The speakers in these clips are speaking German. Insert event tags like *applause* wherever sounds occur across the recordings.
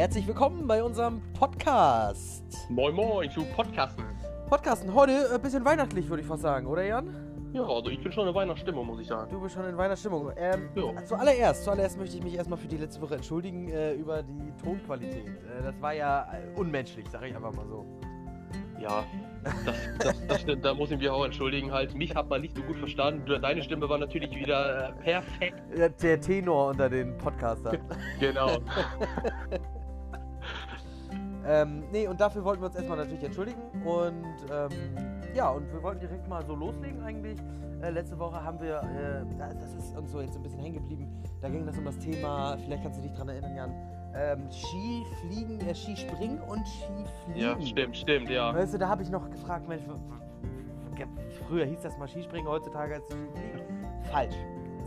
Herzlich willkommen bei unserem Podcast. Moin Moin zu Podcasten. Podcasten, heute ein bisschen weihnachtlich, würde ich fast sagen, oder Jan? Ja, also ich bin schon in Weihnachtsstimmung, muss ich sagen. Du bist schon in Weihnachtsstimmung. Ähm, Ja. zuallererst, zuallererst möchte ich mich erstmal für die letzte Woche entschuldigen äh, über die Tonqualität. Äh, das war ja äh, unmenschlich, sage ich einfach mal so. Ja, das, das, das stimmt, da muss ich mich auch entschuldigen halt. Mich hat man nicht so gut verstanden. Deine Stimme war natürlich wieder äh, perfekt. Äh, Der Tenor unter den Podcastern. Genau. *laughs* ähm, nee, und dafür wollten wir uns erstmal natürlich entschuldigen. Und ähm, ja, und wir wollten direkt mal so loslegen eigentlich. Äh, letzte Woche haben wir, äh, das ist uns so jetzt ein bisschen hängen geblieben, da ging das um das Thema, vielleicht kannst du dich dran erinnern, Jan, ähm, Skifliegen, äh, Skispringen und Skifliegen. Ja, stimmt, stimmt, ja. Weißt du, da habe ich noch gefragt, Mensch, früher hieß das mal Skispringen, heutzutage es Skifliegen. Falsch.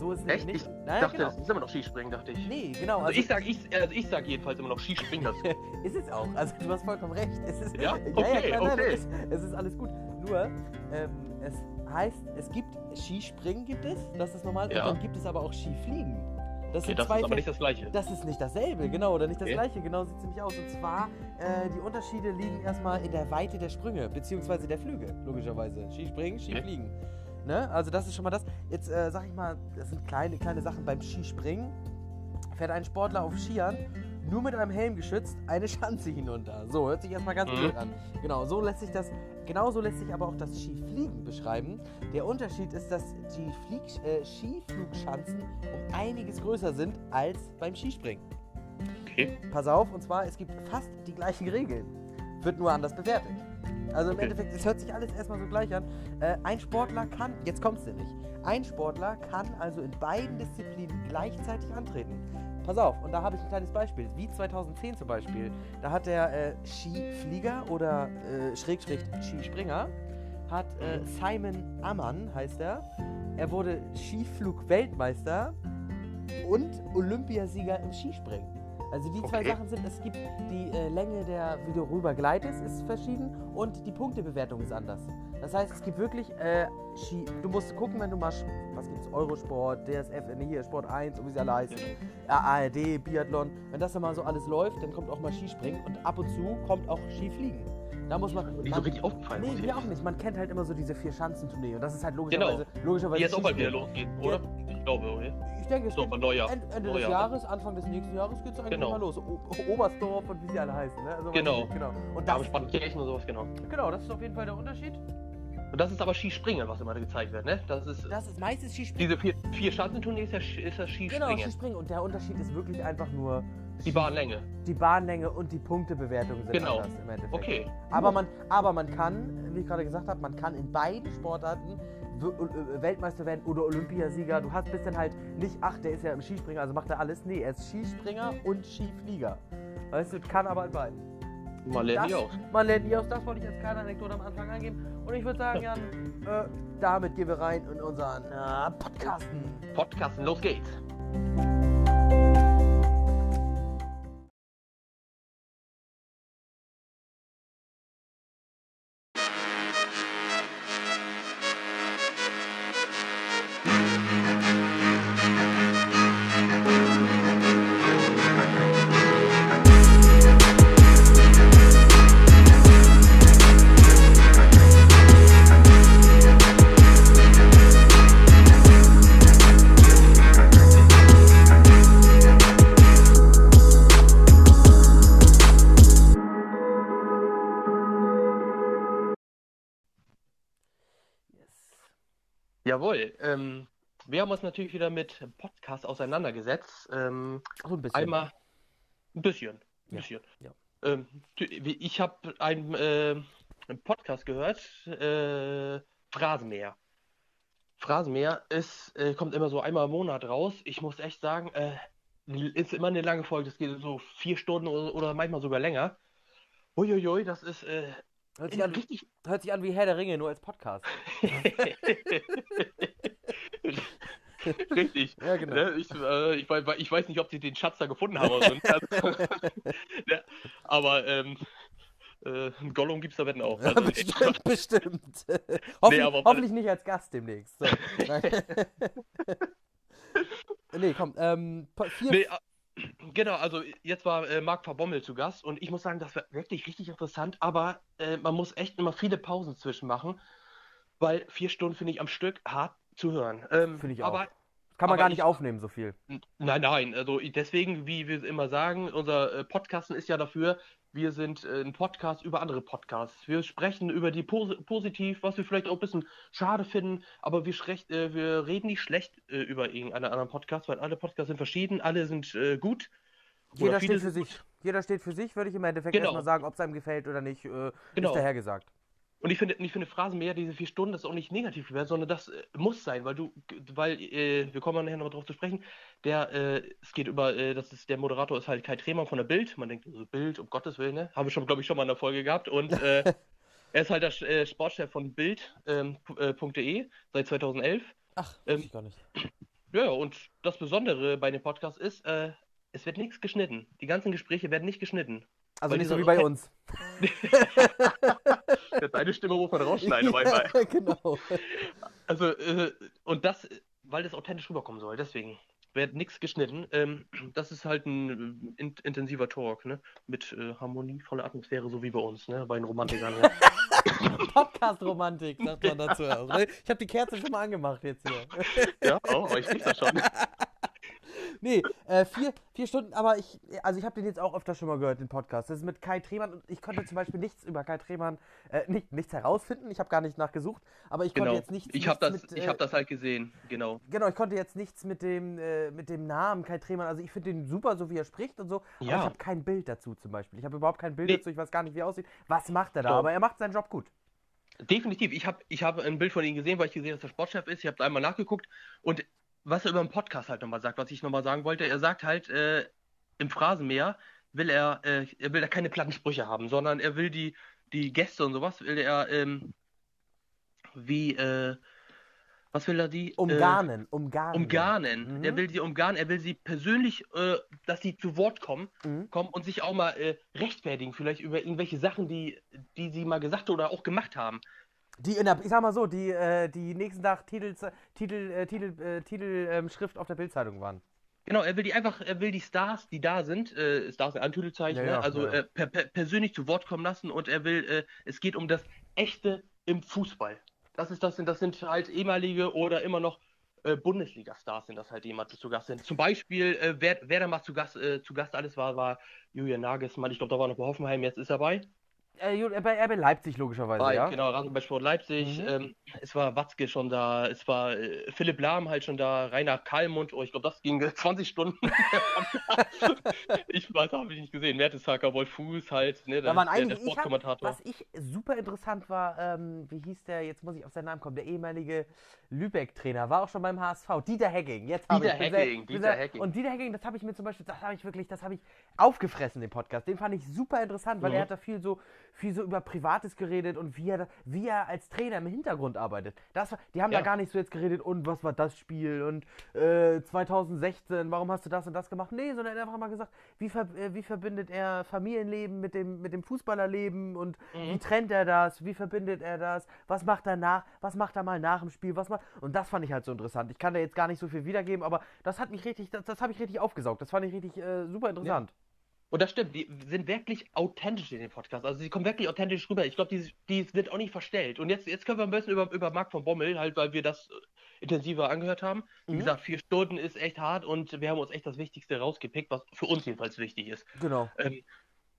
So ist es Echt? nicht. Ich Nein, dachte, genau. das ist immer noch Skispringen, dachte ich. Nee, genau. Also ich sag, ich, also ich sag jedenfalls immer noch Skispringen dazu. *laughs* Ist es auch. Also du hast vollkommen recht. Es ist, Ja? *laughs* ja, Okay, klar, nein, okay. Es, es ist alles gut. Nur, ähm, es heißt, es gibt Skispringen gibt es, das ist normal. Ja. Und dann gibt es aber auch Skifliegen. Das Okay, das zwei ist aber nicht das gleiche. das ist nicht dasselbe, genau, oder nicht das Okay. gleiche, genau sieht es nämlich aus. Und zwar, äh, die Unterschiede liegen erstmal in der Weite der Sprünge, beziehungsweise der Flüge, logischerweise. Skispringen, Skifliegen. Ne? Also das ist schon mal das. Jetzt äh, sag ich mal, das sind kleine, kleine Sachen beim Skispringen. Fährt ein Sportler auf Skiern nur mit einem Helm geschützt eine *laughs* Schanze hinunter. So, hört sich erstmal ganz Mhm. blöd an. Genau, so lässt sich das, genauso lässt sich aber auch das Skifliegen beschreiben. Der Unterschied ist, dass die Flieg, äh, Skiflugschanzen um einiges größer sind als beim Skispringen. Okay. Pass auf, und zwar, es gibt fast die gleichen Regeln. Wird nur anders bewertet. Also im Okay. Endeffekt, es hört sich alles erstmal so gleich an. Äh, ein Sportler kann, jetzt kommt's nämlich, ein Sportler kann also in beiden Disziplinen gleichzeitig antreten. Pass auf, und da habe ich ein kleines Beispiel. Wie 2010 zum Beispiel. Da hat der äh, Skiflieger oder äh, Schrägstrich Skispringer, hat äh, Simon Ammann, heißt er. Er wurde Skiflug-Weltmeister und Olympiasieger im Skispringen. Also die zwei Okay. Sachen sind, es gibt die äh, Länge der, wie du rüber gleitest, ist verschieden und die Punktebewertung ist anders. Das heißt, es gibt wirklich äh, Ski, du musst gucken, wenn du mal, was gibt's, Eurosport, DSF, nee, hier Sport 1 und wie sie alle heißen, ARD, Biathlon, wenn das dann mal so alles läuft, dann kommt auch mal Skispringen und ab und zu kommt auch Skifliegen. Da muss man, Nicht so richtig aufgefallen. Nee, mir auch nicht. Man kennt halt immer so diese vier Schanzentournee und das ist halt Genau. logischerweise, logischerweise Die jetzt auch bald wieder losgeht, oder? Ich glaube? Ich denke, es So, geht Neujahr. Ende, Ende des Neujahr. Jahres, Anfang des nächsten Jahres geht es eigentlich Genau. mal los. O Oberstdorf und wie sie alle heißen. Ne? Also, Genau. genau. Und Da das, haben Kirchen und sowas, genau. genau, das ist auf jeden Fall der Unterschied. Und das ist aber Skispringen, was immer gezeigt wird, ne? Das ist, Das ist meistens Skispringen. diese vier, vier Schanzentournee ist ja, ist das Genau, Skispringen. Skispringen. Und der Unterschied ist wirklich einfach nur Die Bahnlänge. die Bahnlänge und die Punktebewertung sind Genau. anders im Endeffekt. Okay. Aber man, aber man kann, wie ich gerade gesagt habe, man kann in beiden Sportarten Weltmeister werden oder Olympiasieger. Du hast bist dann halt nicht, ach, der ist ja im Skispringer, also macht er alles. Nee, er ist Skispringer und Skiflieger. Weißt du, kann aber in beiden. Mal lernen die Das- aus. Man lernt nie aus, das wollte ich als kleine Anekdote am Anfang angeben. Und ich würde sagen, Jan, äh, damit gehen wir rein in unseren äh, Podcasten. Podcasten, los geht's. Ähm, wir haben uns natürlich wieder mit Podcast auseinandergesetzt. Ähm, So ein bisschen. einmal ein bisschen. Ein Ja, bisschen. ja. Ähm, ich habe einen, äh, einen Podcast gehört, äh, Phrasenmäher. Phrasenmäher ist, äh, kommt immer so einmal im Monat raus. Ich muss echt sagen, äh, ist immer eine lange Folge. Das geht so vier Stunden oder, oder manchmal sogar länger. Uiuiui, das ist äh, Hört sich, an, richtig. hört sich an wie Herr der Ringe, nur als Podcast. *laughs* *laughs* *laughs* Richtig. Ja, genau. Ne, ich, äh, ich, ich weiß nicht, ob sie den Schatz da gefunden haben. Oder so. *laughs* ne, aber ähm, äh, einen Gollum gibt es da wetten auch. Ja, *laughs* Also, bestimmt, bestimmt. hoffentlich, aber- hoffentlich nicht als Gast demnächst. So. Nee, komm. Ähm, vier, nee, Genau, also jetzt war äh, Marc Verbommel zu Gast und ich muss sagen, das war wirklich richtig interessant, aber äh, man muss echt immer viele Pausen zwischen machen, weil vier Stunden finde ich am Stück hart zu hören. Ähm, Finde ich auch. aber Kann man gar nicht ich- aufnehmen, so viel. Nein, nein, also deswegen, wie wir immer sagen, unser äh, Podcasten ist ja dafür, wir sind äh, ein Podcast über andere Podcasts. Wir sprechen über die Pos positiv, was wir vielleicht auch ein bisschen schade finden, aber wir, schrecht, äh, wir reden nicht schlecht äh, über irgendeinen anderen Podcast, weil alle Podcasts sind verschieden, alle sind äh, gut. Jeder steht für sich. Jeder steht für sich, würde ich im Endeffekt Genau. erstmal sagen, ob es einem gefällt oder nicht, äh, Genau. ist dahergesagt. Und ich finde, ich finde Phrasen mehr, diese vier Stunden, das ist auch nicht negativ sondern das äh, muss sein, weil du, weil, äh, wir kommen nachher nochmal drauf zu sprechen, der, äh, es geht über, äh, das ist, der Moderator ist halt Kai Tremann von der Bild, man denkt, so Bild, um Gottes Willen, ne? Haben wir schon, glaube ich, schon mal in der Folge gehabt und *laughs* äh, er ist halt der äh, Sportchef von Bild, ähm, äh, seit 2011. Ach, Ähm, weiß ich gar nicht. *clears throat* Ja, und das Besondere bei dem Podcast ist, es wird nichts geschnitten. Die ganzen Gespräche werden nicht geschnitten. Also nicht so wie bei uns. *laughs* Deine Stimme muss man rausschneiden, *laughs* manchmal. genau. Also, äh, und das, weil das authentisch rüberkommen soll, deswegen wird nichts geschnitten. Ähm, das ist halt ein äh, in, intensiver Talk, ne? Mit äh, harmonievoller Atmosphäre, so wie bei uns, ne? Bei den Romantikern. Ja. *laughs* Podcast-Romantik, sagt man dazu? Ich habe die Kerze schon mal angemacht jetzt hier. ja, oh, aber ich riech das schon. Nee, äh, vier, vier Stunden, aber ich, also ich habe den jetzt auch öfter schon mal gehört, den Podcast. Das ist mit Kai Tremann und ich konnte zum Beispiel nichts über Kai Tremann, äh, nicht, nichts herausfinden, ich habe gar nicht nachgesucht, aber ich konnte Genau. jetzt nichts, Ich habe das, mit, ich äh, hab das halt gesehen, genau. Genau, ich konnte jetzt nichts mit dem, äh, mit dem Namen Kai Tremann, also ich finde den super, so wie er spricht und so, aber Ja. ich habe kein Bild dazu zum Beispiel. Ich habe überhaupt kein Bild Nee. dazu, ich weiß gar nicht, wie er aussieht. Was macht er da? Doch. Aber er macht seinen Job gut. Definitiv. Ich habe ich hab ein Bild von ihm gesehen, weil ich gesehen habe, dass er Sportchef ist. Ich habe einmal nachgeguckt und was er über den Podcast halt nochmal sagt, was ich nochmal sagen wollte, er sagt halt, äh, im Phrasenmäher will er, äh, er will da keine platten Sprüche haben, sondern er will die, die Gäste und sowas, will er, ähm, wie, äh, was will er die? Äh, Umgarnen, umgarnen. umgarnen. Mhm. Er will sie umgarnen, er will sie persönlich, äh, dass sie zu Wort kommen, Mhm. kommen und sich auch mal äh, rechtfertigen, vielleicht über irgendwelche Sachen, die, die sie mal gesagt oder auch gemacht haben. Die in der, ich sag mal so, die, äh, die nächsten Tag Titel, Titel, äh, Titel, äh, Titel ähm, auf der Bildzeitung waren. Genau, er will die einfach, er will die Stars, die da sind, äh, Stars in Anführungszeichen, Ja, ne? ja, also ja. Äh, per, per, persönlich zu Wort kommen lassen und er will, äh, es geht um das Echte im Fußball. Das ist das, sind, das sind halt ehemalige oder immer noch äh, Bundesliga-Stars sind das halt, die immer zu Gast sind. Zum Beispiel, äh, wer, wer da mal zu Gast, äh, zu Gast alles war, war Julian Nagelsmann. Ich glaube, da war noch bei Hoffenheim, jetzt ist er bei. Äh, bei RB Leipzig logischerweise, Bei, ja. Genau, Rasenballsport Leipzig. Mhm. Ähm, es war Watzke schon da, es war äh, Philipp Lahm halt schon da, Rainer Kallmund, oh, ich glaube, das ging *laughs* 20 Stunden. ich weiß, habe ich nicht gesehen. Mertesacker, Wolf Fuß halt, ne, Da waren der, einige. der Ich hab, Sportkommentator. was ich super interessant war, ähm, wie hieß der, jetzt muss ich auf seinen Namen kommen, der ehemalige Lübeck-Trainer, war auch schon beim HSV, Dieter Hecking. Jetzt habe Dieter ich sehr- Hecking, bin Dieter sehr- Hecking. Und Dieter Hecking, das habe ich mir zum Beispiel, das habe ich wirklich, das habe ich aufgefressen, den Podcast. Den fand ich super interessant, weil Mhm. er hat da viel so, viel so über Privates geredet und wie er, wie er als Trainer im Hintergrund arbeitet. Das war, die haben Ja. da gar nicht so jetzt geredet und was war das Spiel und äh, 2016, warum hast du das und das gemacht? Nee, sondern er hat einfach mal gesagt, wie, ver äh, wie verbindet er Familienleben mit dem, mit dem Fußballerleben und Mhm. wie trennt er das, wie verbindet er das, was macht er nach, was macht er mal nach dem Spiel, was macht, und das fand ich halt so interessant. Ich kann da jetzt gar nicht so viel wiedergeben, aber das hat mich richtig, das, das habe ich richtig aufgesaugt, das fand ich richtig äh, super interessant. Und das stimmt, die sind wirklich authentisch in dem Podcast. Also sie kommen wirklich authentisch rüber. Ich glaube, die, die wird auch nicht verstellt. Und jetzt, jetzt können wir ein bisschen über, über Marc von Bommel, halt, weil wir das äh, intensiver angehört haben. Wie Mhm. gesagt, vier Stunden ist echt hart und wir haben uns echt das Wichtigste rausgepickt, was für uns jedenfalls wichtig ist. Genau. Ähm,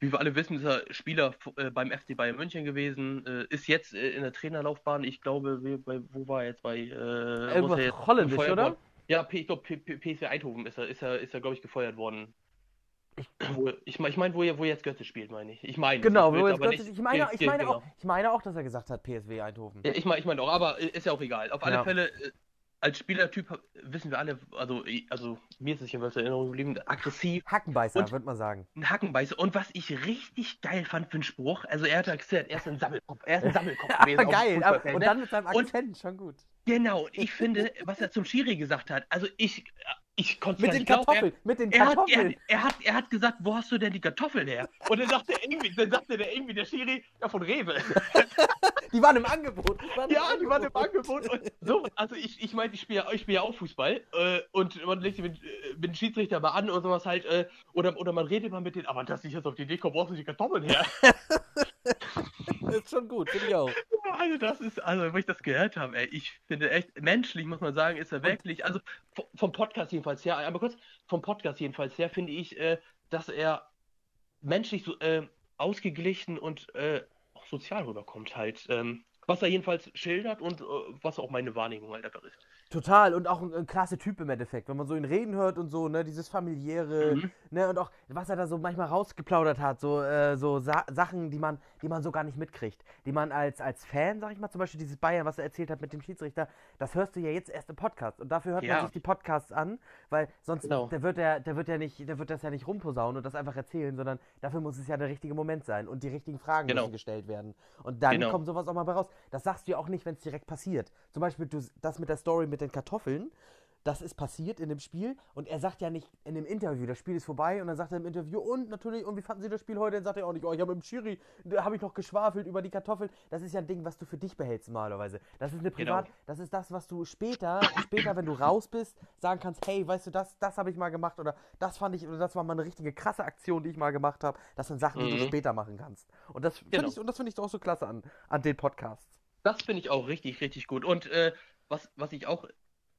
wie wir alle wissen, ist er Spieler äh, beim FC Bayern München gewesen, äh, ist jetzt äh, in der Trainerlaufbahn. Ich glaube, wie, bei, wo war er jetzt bei? Äh, Irgendwas jetzt Holländisch, oder? Ja, ich glaube, PSV Eindhoven ist er, ist er, ist er glaube ich, gefeuert worden. Wo, ich meine, ich mein, wo, wo jetzt Götze spielt, meine ich. Ich meine, Genau, ich wo jetzt aber Götze, ich meine, ge- ich meine genau. auch, ich meine auch, dass er gesagt hat, PSW Eindhoven. Ja, ich meine, ich meine auch, aber ist ja auch egal. Auf alle Ja. Fälle, äh, als Spielertyp wissen wir alle, also, also mir ist es jedenfalls in Erinnerung geblieben, aggressiv, Hackenbeißer, Und- würde man sagen. ein Hackenbeißer. Und was ich richtig geil fand für einen Spruch, also er hat ja gesagt, er ist ein Sammelkopf, er ist ein Sammelkopf *laughs* gewesen. dem Geil, aber, und ne? dann mit seinem Und- Akzent, schon gut. Genau, und ich finde, was er zum Schiri gesagt hat, also ich, Ich konnte Mit den nicht glauben. Kartoffeln, mit den Er, er, hat, er, Kartoffeln. er, hat, er hat gesagt, wo hast du denn die Kartoffeln her? Und dann sagte, irgendwie, dann sagte der irgendwie der Schiri, ja, von Rewe. *laughs* Die waren im Angebot. Die waren im Ja, die waren im Angebot. Und so, also ich, ich meine, ich spiele ich spiel ja auch Fußball äh, und man legt sich mit, äh, mit dem Schiedsrichter mal an oder sowas halt, äh, oder, oder man redet mal mit denen, aber dass ich jetzt auf die Idee komme, wo hast du die Kartoffeln her? *laughs* Das *laughs* ist schon gut, finde ich auch. Also das ist, also wo ich das gehört habe, ey, ich finde echt, menschlich muss man sagen, ist er wirklich, also vom Podcast jedenfalls her, aber kurz, vom Podcast jedenfalls her finde ich, äh, dass er menschlich so äh, ausgeglichen und äh, auch sozial rüberkommt halt. Ähm, was er jedenfalls schildert und äh, was auch meine Wahrnehmung halt einfach ist. Total und auch ein, ein klasse Typ im Endeffekt, wenn man so ihn reden hört und so, ne, dieses familiäre, Mhm. ne, und auch was er da so manchmal rausgeplaudert hat, so, äh, so Sa Sachen, die man, die man so gar nicht mitkriegt, die man als, als Fan, sag ich mal, zum Beispiel dieses Bayern, was er erzählt hat mit dem Schiedsrichter, das hörst du ja jetzt erst im Podcast und dafür hört Ja. man sich die Podcasts an, weil sonst, Genau. der wird der, der wird ja nicht, der wird das ja nicht rumposaunen und das einfach erzählen, sondern dafür muss es ja der richtige Moment sein und die richtigen Fragen Genau. müssen gestellt werden und dann Genau. kommt sowas auch mal bei raus. Das sagst du ja auch nicht, wenn es direkt passiert. Zum Beispiel du, das mit der Story mit den Kartoffeln, das ist passiert in dem Spiel und er sagt ja nicht in dem Interview, das Spiel ist vorbei und dann sagt er im Interview und natürlich, und wie fanden Sie das Spiel heute? Dann sagt er auch nicht, oh, ich habe im Schiri, da habe ich noch geschwafelt über die Kartoffeln. Das ist ja ein Ding, was du für dich behältst normalerweise. Das ist eine Privat, Genau. das ist das, was du später, später, wenn du raus bist, sagen kannst, hey, weißt du, das, das habe ich mal gemacht oder das fand ich, oder das war mal eine richtige krasse Aktion, die ich mal gemacht habe. Das sind Sachen, die du Mhm. später machen kannst. Und das finde Genau. ich, und das finde ich auch so klasse an, an den Podcasts. Das finde ich auch richtig, richtig gut. Und äh, was, was ich auch,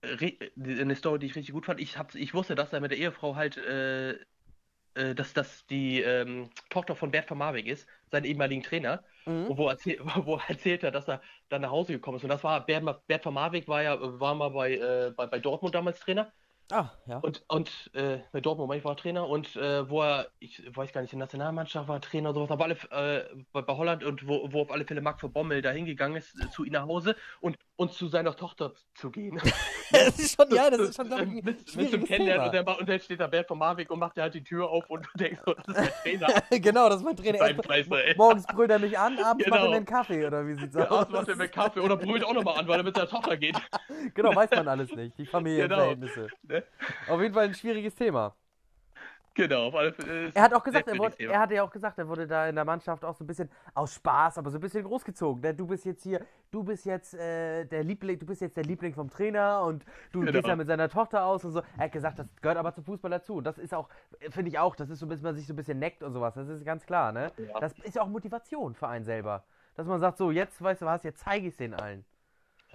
äh, äh, eine Story, die ich richtig gut fand, ich, hab's, ich wusste, dass er mit der Ehefrau halt, äh, äh, dass das die ähm, Tochter von Bert van Marwijk ist, seinen ehemaligen Trainer, Mhm. wo, erzähl, *laughs* wo er erzählt hat, dass er dann nach Hause gekommen ist. Und das war, Bert, Bert van Marwijk war ja, war mal bei, äh, bei, bei Dortmund damals Trainer. Ah, ja. Und, und äh, bei Dortmund war ich war Trainer und äh, wo er, ich weiß gar nicht, in der Nationalmannschaft war Trainer oder sowas, aber alle, äh, bei, bei Holland und wo, wo auf alle Fälle Marc von Bommel da hingegangen ist, zu ihm nach Hause und, und zu seiner Tochter zu gehen. *laughs* das ist schon, ja, das ist schon, glaub ich, ein mit, mit zum schwieriges Kennenlernen und dann, und dann steht da Bert von Marwijk und macht ja halt die Tür auf und *laughs* du denkst so, das ist der Trainer. *laughs* genau, das ist mein Trainer. Preis, ey. morgens brüllt er mich an, abends macht er Genau. mir einen Kaffee, oder wie sieht's Ja, aus? aus macht er mit Kaffee oder brüllt auch nochmal an, weil er mit seiner Tochter geht. Genau, weiß man alles nicht. Die Familienverhältnisse. Ne? Auf jeden Fall ein schwieriges Thema. Genau, auf alle Fälle. ist Er hat auch gesagt, er, wurde, er hatte ja auch gesagt, er wurde da in der Mannschaft auch so ein bisschen aus Spaß, aber so ein bisschen großgezogen. Ne? Du bist jetzt hier, du bist jetzt äh, der Liebling, du bist jetzt der Liebling vom Trainer und du Genau. gehst ja mit seiner Tochter aus und so. Er hat gesagt, das gehört aber zum Fußball dazu. Und das ist auch, finde ich auch, das ist so, bis man sich so ein bisschen neckt und sowas. Das ist ganz klar, ne? Ja. Das ist ja auch Motivation für einen selber. Dass man sagt, so, jetzt weißt du was, jetzt zeige ich es denen allen.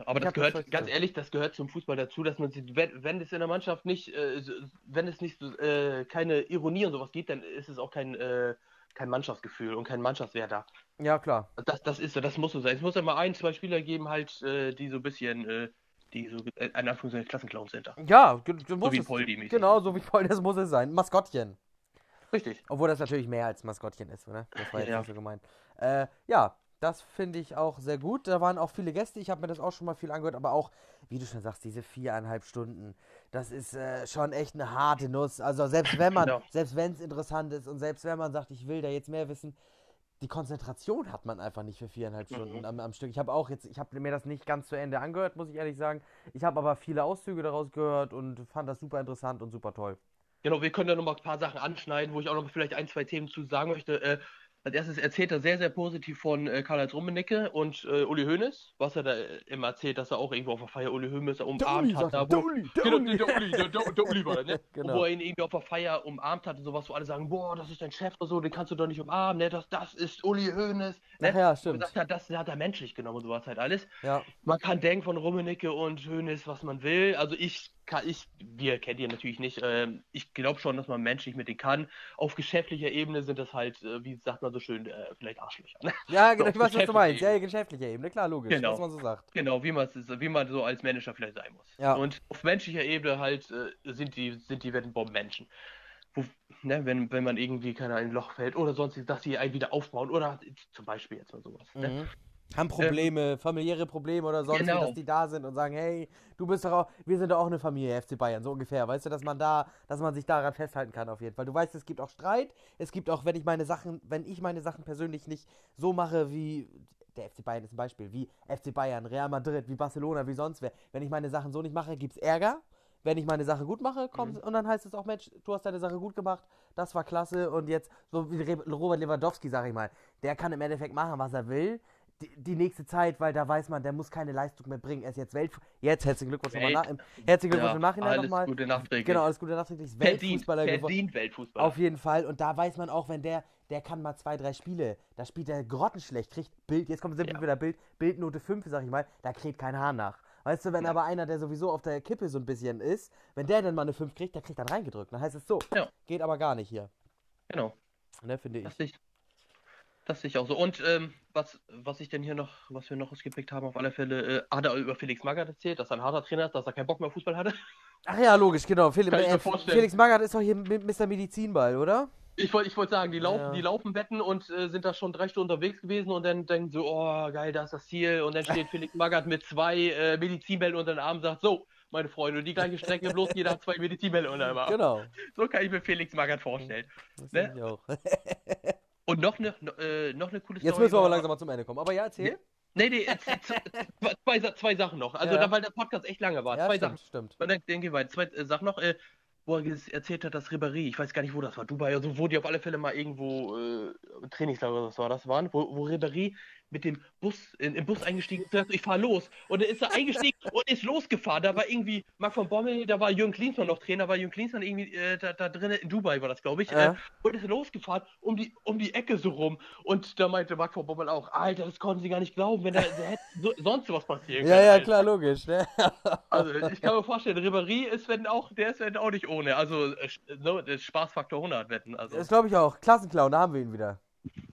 Aber das das gehört, verstanden. ganz ehrlich, das gehört zum Fußball dazu, dass man sich, wenn, wenn es in der Mannschaft nicht, äh, so- wenn es nicht so, äh, keine Ironie und sowas gibt, dann ist es auch kein, äh, kein Mannschaftsgefühl und kein Mannschaftswert da. Ja, klar. Das, das ist so, das muss so sein. Es muss ja mal ein, zwei Spieler geben, halt, äh, die so ein bisschen, äh, die so, äh, in Anführungszeichen, Klassenclowns sind da. Ja, muss wie Poldi mäßig. Genau, so wie Poldi, das muss es sein. Maskottchen. Richtig. Obwohl das natürlich mehr als Maskottchen ist, ne? Das war jetzt Ja. nicht so gemeint. Äh, ja, das finde ich auch sehr gut. Da waren auch viele Gäste. Ich habe mir das auch schon mal viel angehört, aber auch, wie du schon sagst, diese viereinhalb Stunden, das ist äh, schon echt eine harte Nuss. Also selbst wenn man, Genau. selbst wenn es interessant ist und selbst wenn man sagt, ich will da jetzt mehr wissen, die Konzentration hat man einfach nicht für viereinhalb Mhm. Stunden am, am Stück. Ich habe auch jetzt, ich habe mir das nicht ganz zu Ende angehört, muss ich ehrlich sagen. Ich habe aber viele Auszüge daraus gehört und fand das super interessant und super toll. Genau, wir können da nochmal ein paar Sachen anschneiden, wo ich auch noch vielleicht ein, zwei Themen zu sagen möchte. Äh, als erstes erzählt er sehr, sehr positiv von äh, Karl-Heinz Rummenigge und äh, Uli Hoeneß, was er da äh, immer erzählt, dass er auch irgendwo auf der Feier Uli Hoeneß umarmt hat. Da, wo, Uli, Genau, der Uli, der, der, der Uli war das, ne? *laughs* Genau. Wo er ihn irgendwie auf der Feier umarmt hat und sowas, wo alle sagen, boah, das ist dein Chef oder so, den kannst du doch nicht umarmen, ne? Das, das ist Uli Hoeneß. Ne? Ach ja, Und stimmt. gesagt hat, das hat er menschlich genommen und sowas halt alles. Ja. Man kann denken von Rummenigge und Hoeneß, was man will. Also ich kann, ich, wir kennt ihr natürlich nicht. Ähm, ich glaube schon, dass man menschlich mit denen kann. Auf geschäftlicher Ebene sind das halt, äh, wie sagt man so schön, äh, vielleicht Arschlöcher. Ne? Ja, *laughs* genau, Doch, ich weiß, was du meinst. Ja, Ebene. geschäftlicher Ebene, klar, logisch, Genau. was man so sagt. Genau, wie man wie man so als Manager vielleicht sein muss. Ja. Und auf menschlicher Ebene halt äh, sind die sind die Bombenmenschen. Wo, ne, wenn, wenn man irgendwie keine ein Loch fällt oder sonst, dass sie einen wieder aufbauen oder zum Beispiel jetzt mal sowas. Ne? Haben Probleme, familiäre Probleme oder sonst, wie, Genau. dass die da sind und sagen, hey, du bist doch auch, wir sind doch auch eine Familie, FC Bayern, so ungefähr. Weißt du, dass man da, dass man sich daran festhalten kann auf jeden Fall. Du weißt, es gibt auch Streit, es gibt auch, wenn ich meine Sachen, wenn ich meine Sachen persönlich nicht so mache wie der FC Bayern ist ein Beispiel, wie FC Bayern, Real Madrid, wie Barcelona, wie sonst wer. Wenn ich meine Sachen so nicht mache, gibt es Ärger. wenn ich meine Sache gut mache, kommt, Mhm. und dann heißt es auch, Mensch, du hast deine Sache gut gemacht, das war klasse und jetzt, so wie Robert Lewandowski, sag ich mal, der kann im Endeffekt machen, was er will. Die, die nächste Zeit, weil da weiß man, der muss keine Leistung mehr bringen. Er ist jetzt Welt. Jetzt herzlichen Glückwunsch nochmal nach, herzlichen Glückwunsch Ja, im Nachhinein alles nochmal. Gute nachträglich. Genau, alles Gute nachträglich. Verdient, Weltfußballer geworden. verdient Weltfußballer. Auf jeden Fall. Und da weiß man auch, wenn der, der kann mal zwei, drei Spiele, da spielt er grottenschlecht, kriegt Bild, jetzt kommt simpel Ja. wieder Bild, Bildnote 5, sag ich mal, da kriegt kein Haar nach. Weißt du, wenn Ja. aber einer, der sowieso auf der Kippe so ein bisschen ist, wenn der dann mal eine 5 kriegt, der kriegt dann reingedrückt. Dann heißt es so, Ja. geht aber gar nicht hier. Genau. Ne, finde ich. Das das sehe ich auch so. Und ähm, was, was ich denn hier noch, was wir noch ausgepickt haben, auf alle Fälle, äh, hat er über Felix Magath erzählt, dass er ein harter Trainer ist, dass er keinen Bock mehr auf Fußball hatte. Ach ja, logisch, genau. *laughs* Felix, äh. Felix Magath ist doch hier mit Mr. Medizinball, oder? Ich wollte ich wollt sagen, die laufen, Ja. die laufen Wetten und äh, sind da schon drei Stunden unterwegs gewesen und dann denken so, oh geil, da ist das Ziel. Und dann steht *laughs* Felix Magath mit zwei äh, Medizinbällen unter den Arm und sagt, so, meine Freunde, die gleiche Strecke, bloß *laughs* jeder hat zwei Medizinbälle unter dem Arm. Genau. So kann ich mir Felix Magath vorstellen. Das Ne? ich auch. Und noch eine, äh, noch eine coole Jetzt Story müssen wir aber langsam mal zum Ende kommen. Aber ja, erzähl. Nee, nee, jetzt, jetzt, zwei, zwei, Sachen noch. Also, Ja. da, weil der Podcast echt lange war. Ja, zwei stimmt, Sachen. stimmt. Und dann denke ich weiter. Zwei äh, Sachen noch, äh, wo er erzählt hat, dass Ribéry, ich weiß gar nicht, wo das war, Dubai, also wo die auf alle Fälle mal irgendwo äh, Trainingslager oder was war das waren, wo, wo Ribéry mit dem Bus, in, im Bus eingestiegen und sagt, ich fahr los. Und dann ist er eingestiegen *laughs* und ist losgefahren. Da war irgendwie Marc von Bommel, da war Jürgen Klinsmann noch Trainer, war Jürgen Klinsmann irgendwie äh, da, da drinnen, in Dubai war das, glaube ich, Ja. äh, und ist losgefahren um die, um die Ecke so rum. Und da meinte Marc von Bommel auch, Alter, das konnten sie gar nicht glauben, wenn da, hätte so, sonst was passieren Ja, können, ja, Alter. klar, logisch. Ne? *laughs* Also ich kann mir vorstellen, Ribéry ist wenn auch, der ist wenn auch nicht ohne. Also äh, das Spaßfaktor 100 wetten. Also Das glaube ich auch. Klassenclown, da haben wir ihn wieder.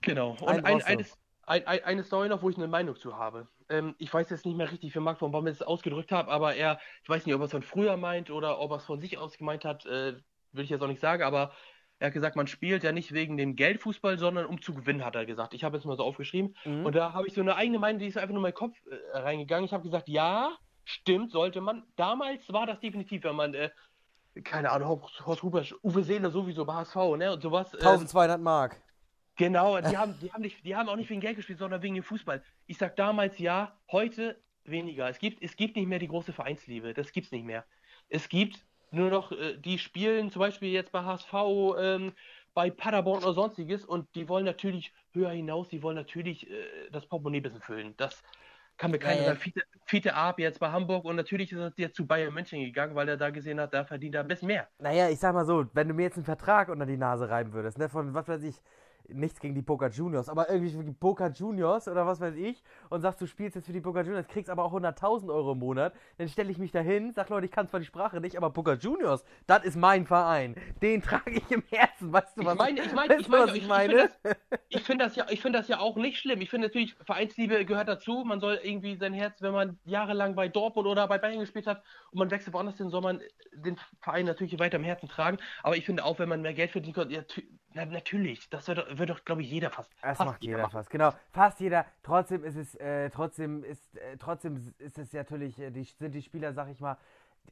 genau. Und ein, du. eines, ein, ein, eine Story noch, wo ich eine Meinung zu habe. Ähm, ich weiß jetzt nicht mehr richtig, wie Marc von Bommel es ausgedrückt hat, aber er, ich weiß nicht, ob er es von früher meint oder ob er es von sich aus gemeint hat, äh, will ich jetzt auch nicht sagen, aber er hat gesagt, man spielt ja nicht wegen dem Geldfußball, sondern um zu gewinnen, hat er gesagt. Ich habe es mal so aufgeschrieben. Mhm. Und da habe ich so eine eigene Meinung, die ist einfach nur in meinen Kopf äh, reingegangen. Ich habe gesagt, ja, stimmt, sollte man. Damals war das definitiv, wenn man, äh, keine Ahnung, Horst Rubesch, Uwe Seeler sowieso bei HSV, ne, und sowas. ähm, 1200 Mark. Genau, *laughs* die haben, die, haben nicht, die haben auch nicht wegen Geld gespielt, sondern wegen dem Fußball. Ich sag damals ja, heute weniger. Es gibt, es gibt nicht mehr die große Vereinsliebe, das gibt's nicht mehr. Es gibt nur noch, äh, die spielen zum Beispiel jetzt bei HSV, ähm, bei Paderborn oder sonstiges und die wollen natürlich höher hinaus, die wollen natürlich äh, das Portemonnaie ein bisschen füllen. Das kann mir keiner Ja, sagen. Fiete, Fiete Arp jetzt bei Hamburg und natürlich ist er jetzt zu Bayern München gegangen, weil er da gesehen hat, da verdient er ein bisschen mehr. Naja, ich sag mal so, wenn du mir jetzt einen Vertrag unter die Nase reiben würdest, ne, von was weiß ich, nichts gegen die Boca Juniors, aber irgendwie für die Boca Juniors oder was weiß ich und sagst, du spielst jetzt für die Boca Juniors, kriegst aber auch 100.000 Euro im Monat, dann stelle ich mich dahin, sag Leute, ich kann zwar die Sprache nicht, aber Boca Juniors, das ist mein Verein. Den trage ich im Herzen, weißt du Ich was? meine, ich meine, weißt ich meine, ich, ich ich meine? finde das, ich finde das ja, ich finde das ja auch nicht schlimm. Ich finde natürlich, Vereinsliebe gehört dazu. Man soll irgendwie sein Herz, wenn man jahrelang bei Dortmund oder bei Bayern gespielt hat und man wechselt woanders hin, soll man den Verein natürlich weiter im Herzen tragen. Aber ich finde auch, wenn man mehr Geld verdienen kann, ja, na, natürlich, das wird, doch- wird doch, glaube ich, jeder fast. Das fast macht jeder fast, genau. Fast jeder. Trotzdem ist es, äh, trotzdem ist, äh, trotzdem ist es natürlich, äh, die, sind die Spieler, sag ich mal,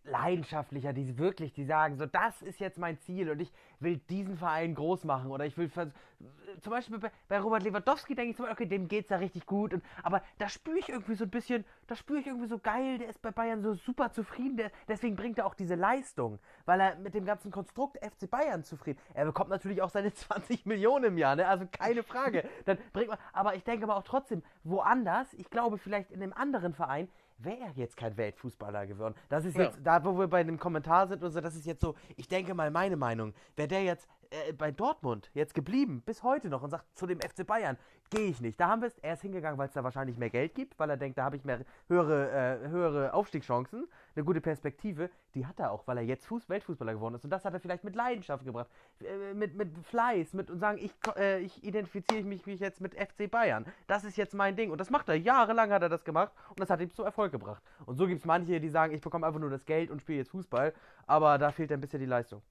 leidenschaftlicher, die wirklich, die sagen so, das ist jetzt mein Ziel und ich will diesen Verein groß machen oder ich will, zum Beispiel bei, bei Robert Lewandowski denke ich zum Beispiel, okay, dem geht's da richtig gut und, aber da spüre ich irgendwie so ein bisschen, da spüre ich irgendwie so geil, der ist bei Bayern so super zufrieden, der, deswegen bringt er auch diese Leistung, weil er mit dem ganzen Konstrukt FC Bayern zufrieden, er bekommt natürlich auch seine *laughs* 20 Millionen im Jahr, ne, also keine Frage, dann bringt man, aber ich denke aber auch trotzdem, woanders, ich glaube vielleicht in einem anderen Verein, wäre er jetzt kein Weltfußballer geworden. Das ist Ja. jetzt, da wo wir bei dem Kommentar sind und so, das ist jetzt so, ich denke mal meine Meinung, wäre der jetzt äh, bei Dortmund jetzt geblieben, bis heute noch und sagt zu dem FC Bayern, gehe ich nicht. Da haben wir es, er ist hingegangen, weil es da wahrscheinlich mehr Geld gibt, weil er denkt, da habe ich mehr höhere, äh, höhere Aufstiegschancen, eine gute Perspektive. Die hat er auch, weil er jetzt Fuß Weltfußballer geworden ist. Und das hat er vielleicht mit Leidenschaft gebracht, äh, mit, mit Fleiß, mit und sagen, ich, äh, ich identifiziere mich, mich jetzt mit FC Bayern. Das ist jetzt mein Ding. Und das macht er. Jahrelang hat er das gemacht und das hat ihm zu Erfolg gebracht. Und so gibt es manche, die sagen, ich bekomme einfach nur das Geld und spiele jetzt Fußball, aber da fehlt ein bisschen die Leistung.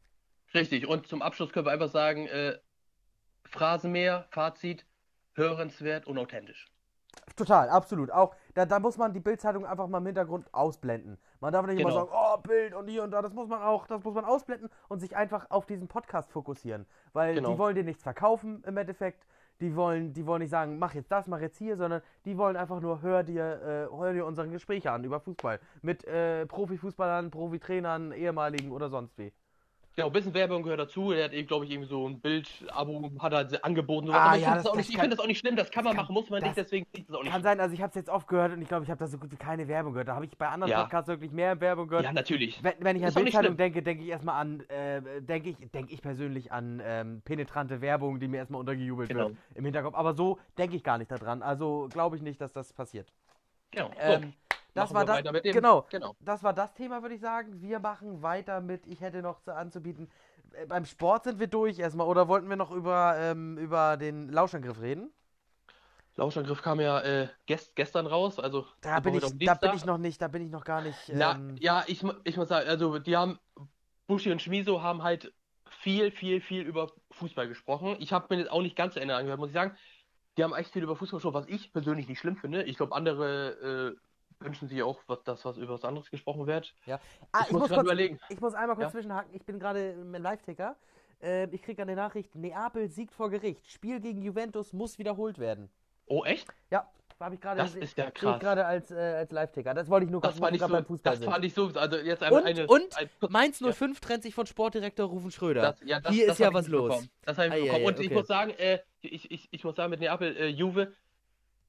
Richtig. Und zum Abschluss können wir einfach sagen, äh, Phrasenmäher, Fazit, hörenswert und authentisch. Total, absolut. Auch da, da muss man die Bildzeitung einfach mal im Hintergrund ausblenden. Man darf nicht immer Genau. sagen, oh, Bild und hier und da, das muss man auch, das muss man ausblenden und sich einfach auf diesen Podcast fokussieren. Weil Genau. die wollen dir nichts verkaufen im Endeffekt. Die wollen, die wollen nicht sagen, mach jetzt das, mach jetzt hier, sondern die wollen einfach nur, hör dir, äh, hör dir unsere Gespräche an über Fußball. Mit äh, Profifußballern, Profitrainern, ehemaligen oder sonst wie. Ja, ein bisschen Werbung gehört dazu. Er hat, glaube ich, irgendwie so ein Bild-Abo hat er angeboten. Ah, aber ich ja, finde das- das, nicht, ich kann- find das auch nicht schlimm. Das kann man kann- machen, muss man nicht. Deswegen ich das auch nicht Kann sein, also ich habe es jetzt oft gehört und ich glaube, ich habe da so gut wie keine Werbung gehört. Da habe ich bei anderen Ja. Podcasts wirklich mehr Werbung gehört. Ja, natürlich. Wenn, wenn ich an Bildzeitung schlimm. denke, denke ich erstmal an, äh, denke ich, denke ich persönlich an ähm, penetrante Werbung, die mir erstmal untergejubelt Genau. wird im Hinterkopf. Aber so denke ich gar nicht daran. Also glaube ich nicht, dass das passiert. Genau. So, Ähm, das war das. mit dem. Genau. Genau. Das war das Thema, würde ich sagen. Wir machen weiter mit, ich hätte noch zu anzubieten. Äh, beim Sport sind wir durch erstmal. Oder wollten wir noch über, ähm, über den Lauschangriff reden? Lauschangriff kam ja äh, gest, gestern raus. Also Da bin ich, da bin ich noch nicht, da bin ich noch gar nicht. Na, Ähm, ja, ich, ich muss sagen, also die haben, Buschi und Schmiso haben halt viel, viel, viel über Fußball gesprochen. Ich habe mir jetzt auch nicht ganz zu Ende angehört, muss ich sagen. Die haben echt viel über Fußball gesprochen, was ich persönlich nicht schlimm finde. Ich glaube, andere äh, wünschen sich auch, was, dass was über was anderes gesprochen wird. Ah, ich muss gerade überlegen. Ich muss einmal kurz Ja? zwischenhaken. Ich bin gerade im Live-Ticker. Äh, ich kriege eine Nachricht: Neapel siegt vor Gericht. Spiel gegen Juventus muss wiederholt werden. Oh, echt? Ja, habe ich gerade Das ist ja ich krass. gerade als, äh, als Live-Ticker. Das wollte ich nur Das kurz ich gerade so, beim Fußball das fand ich so, also jetzt Und- eine, und ein, Mainz ja. 05 trennt sich von Sportdirektor Rufen Schröder. Das, ja, das, Hier das ist ja ich was los. mitbekommen. Das habe ich Ei, mitbekommen. ei, Und ich okay. muss sagen, äh, ich, ich, ich muss sagen, mit Neapel, äh, Juve,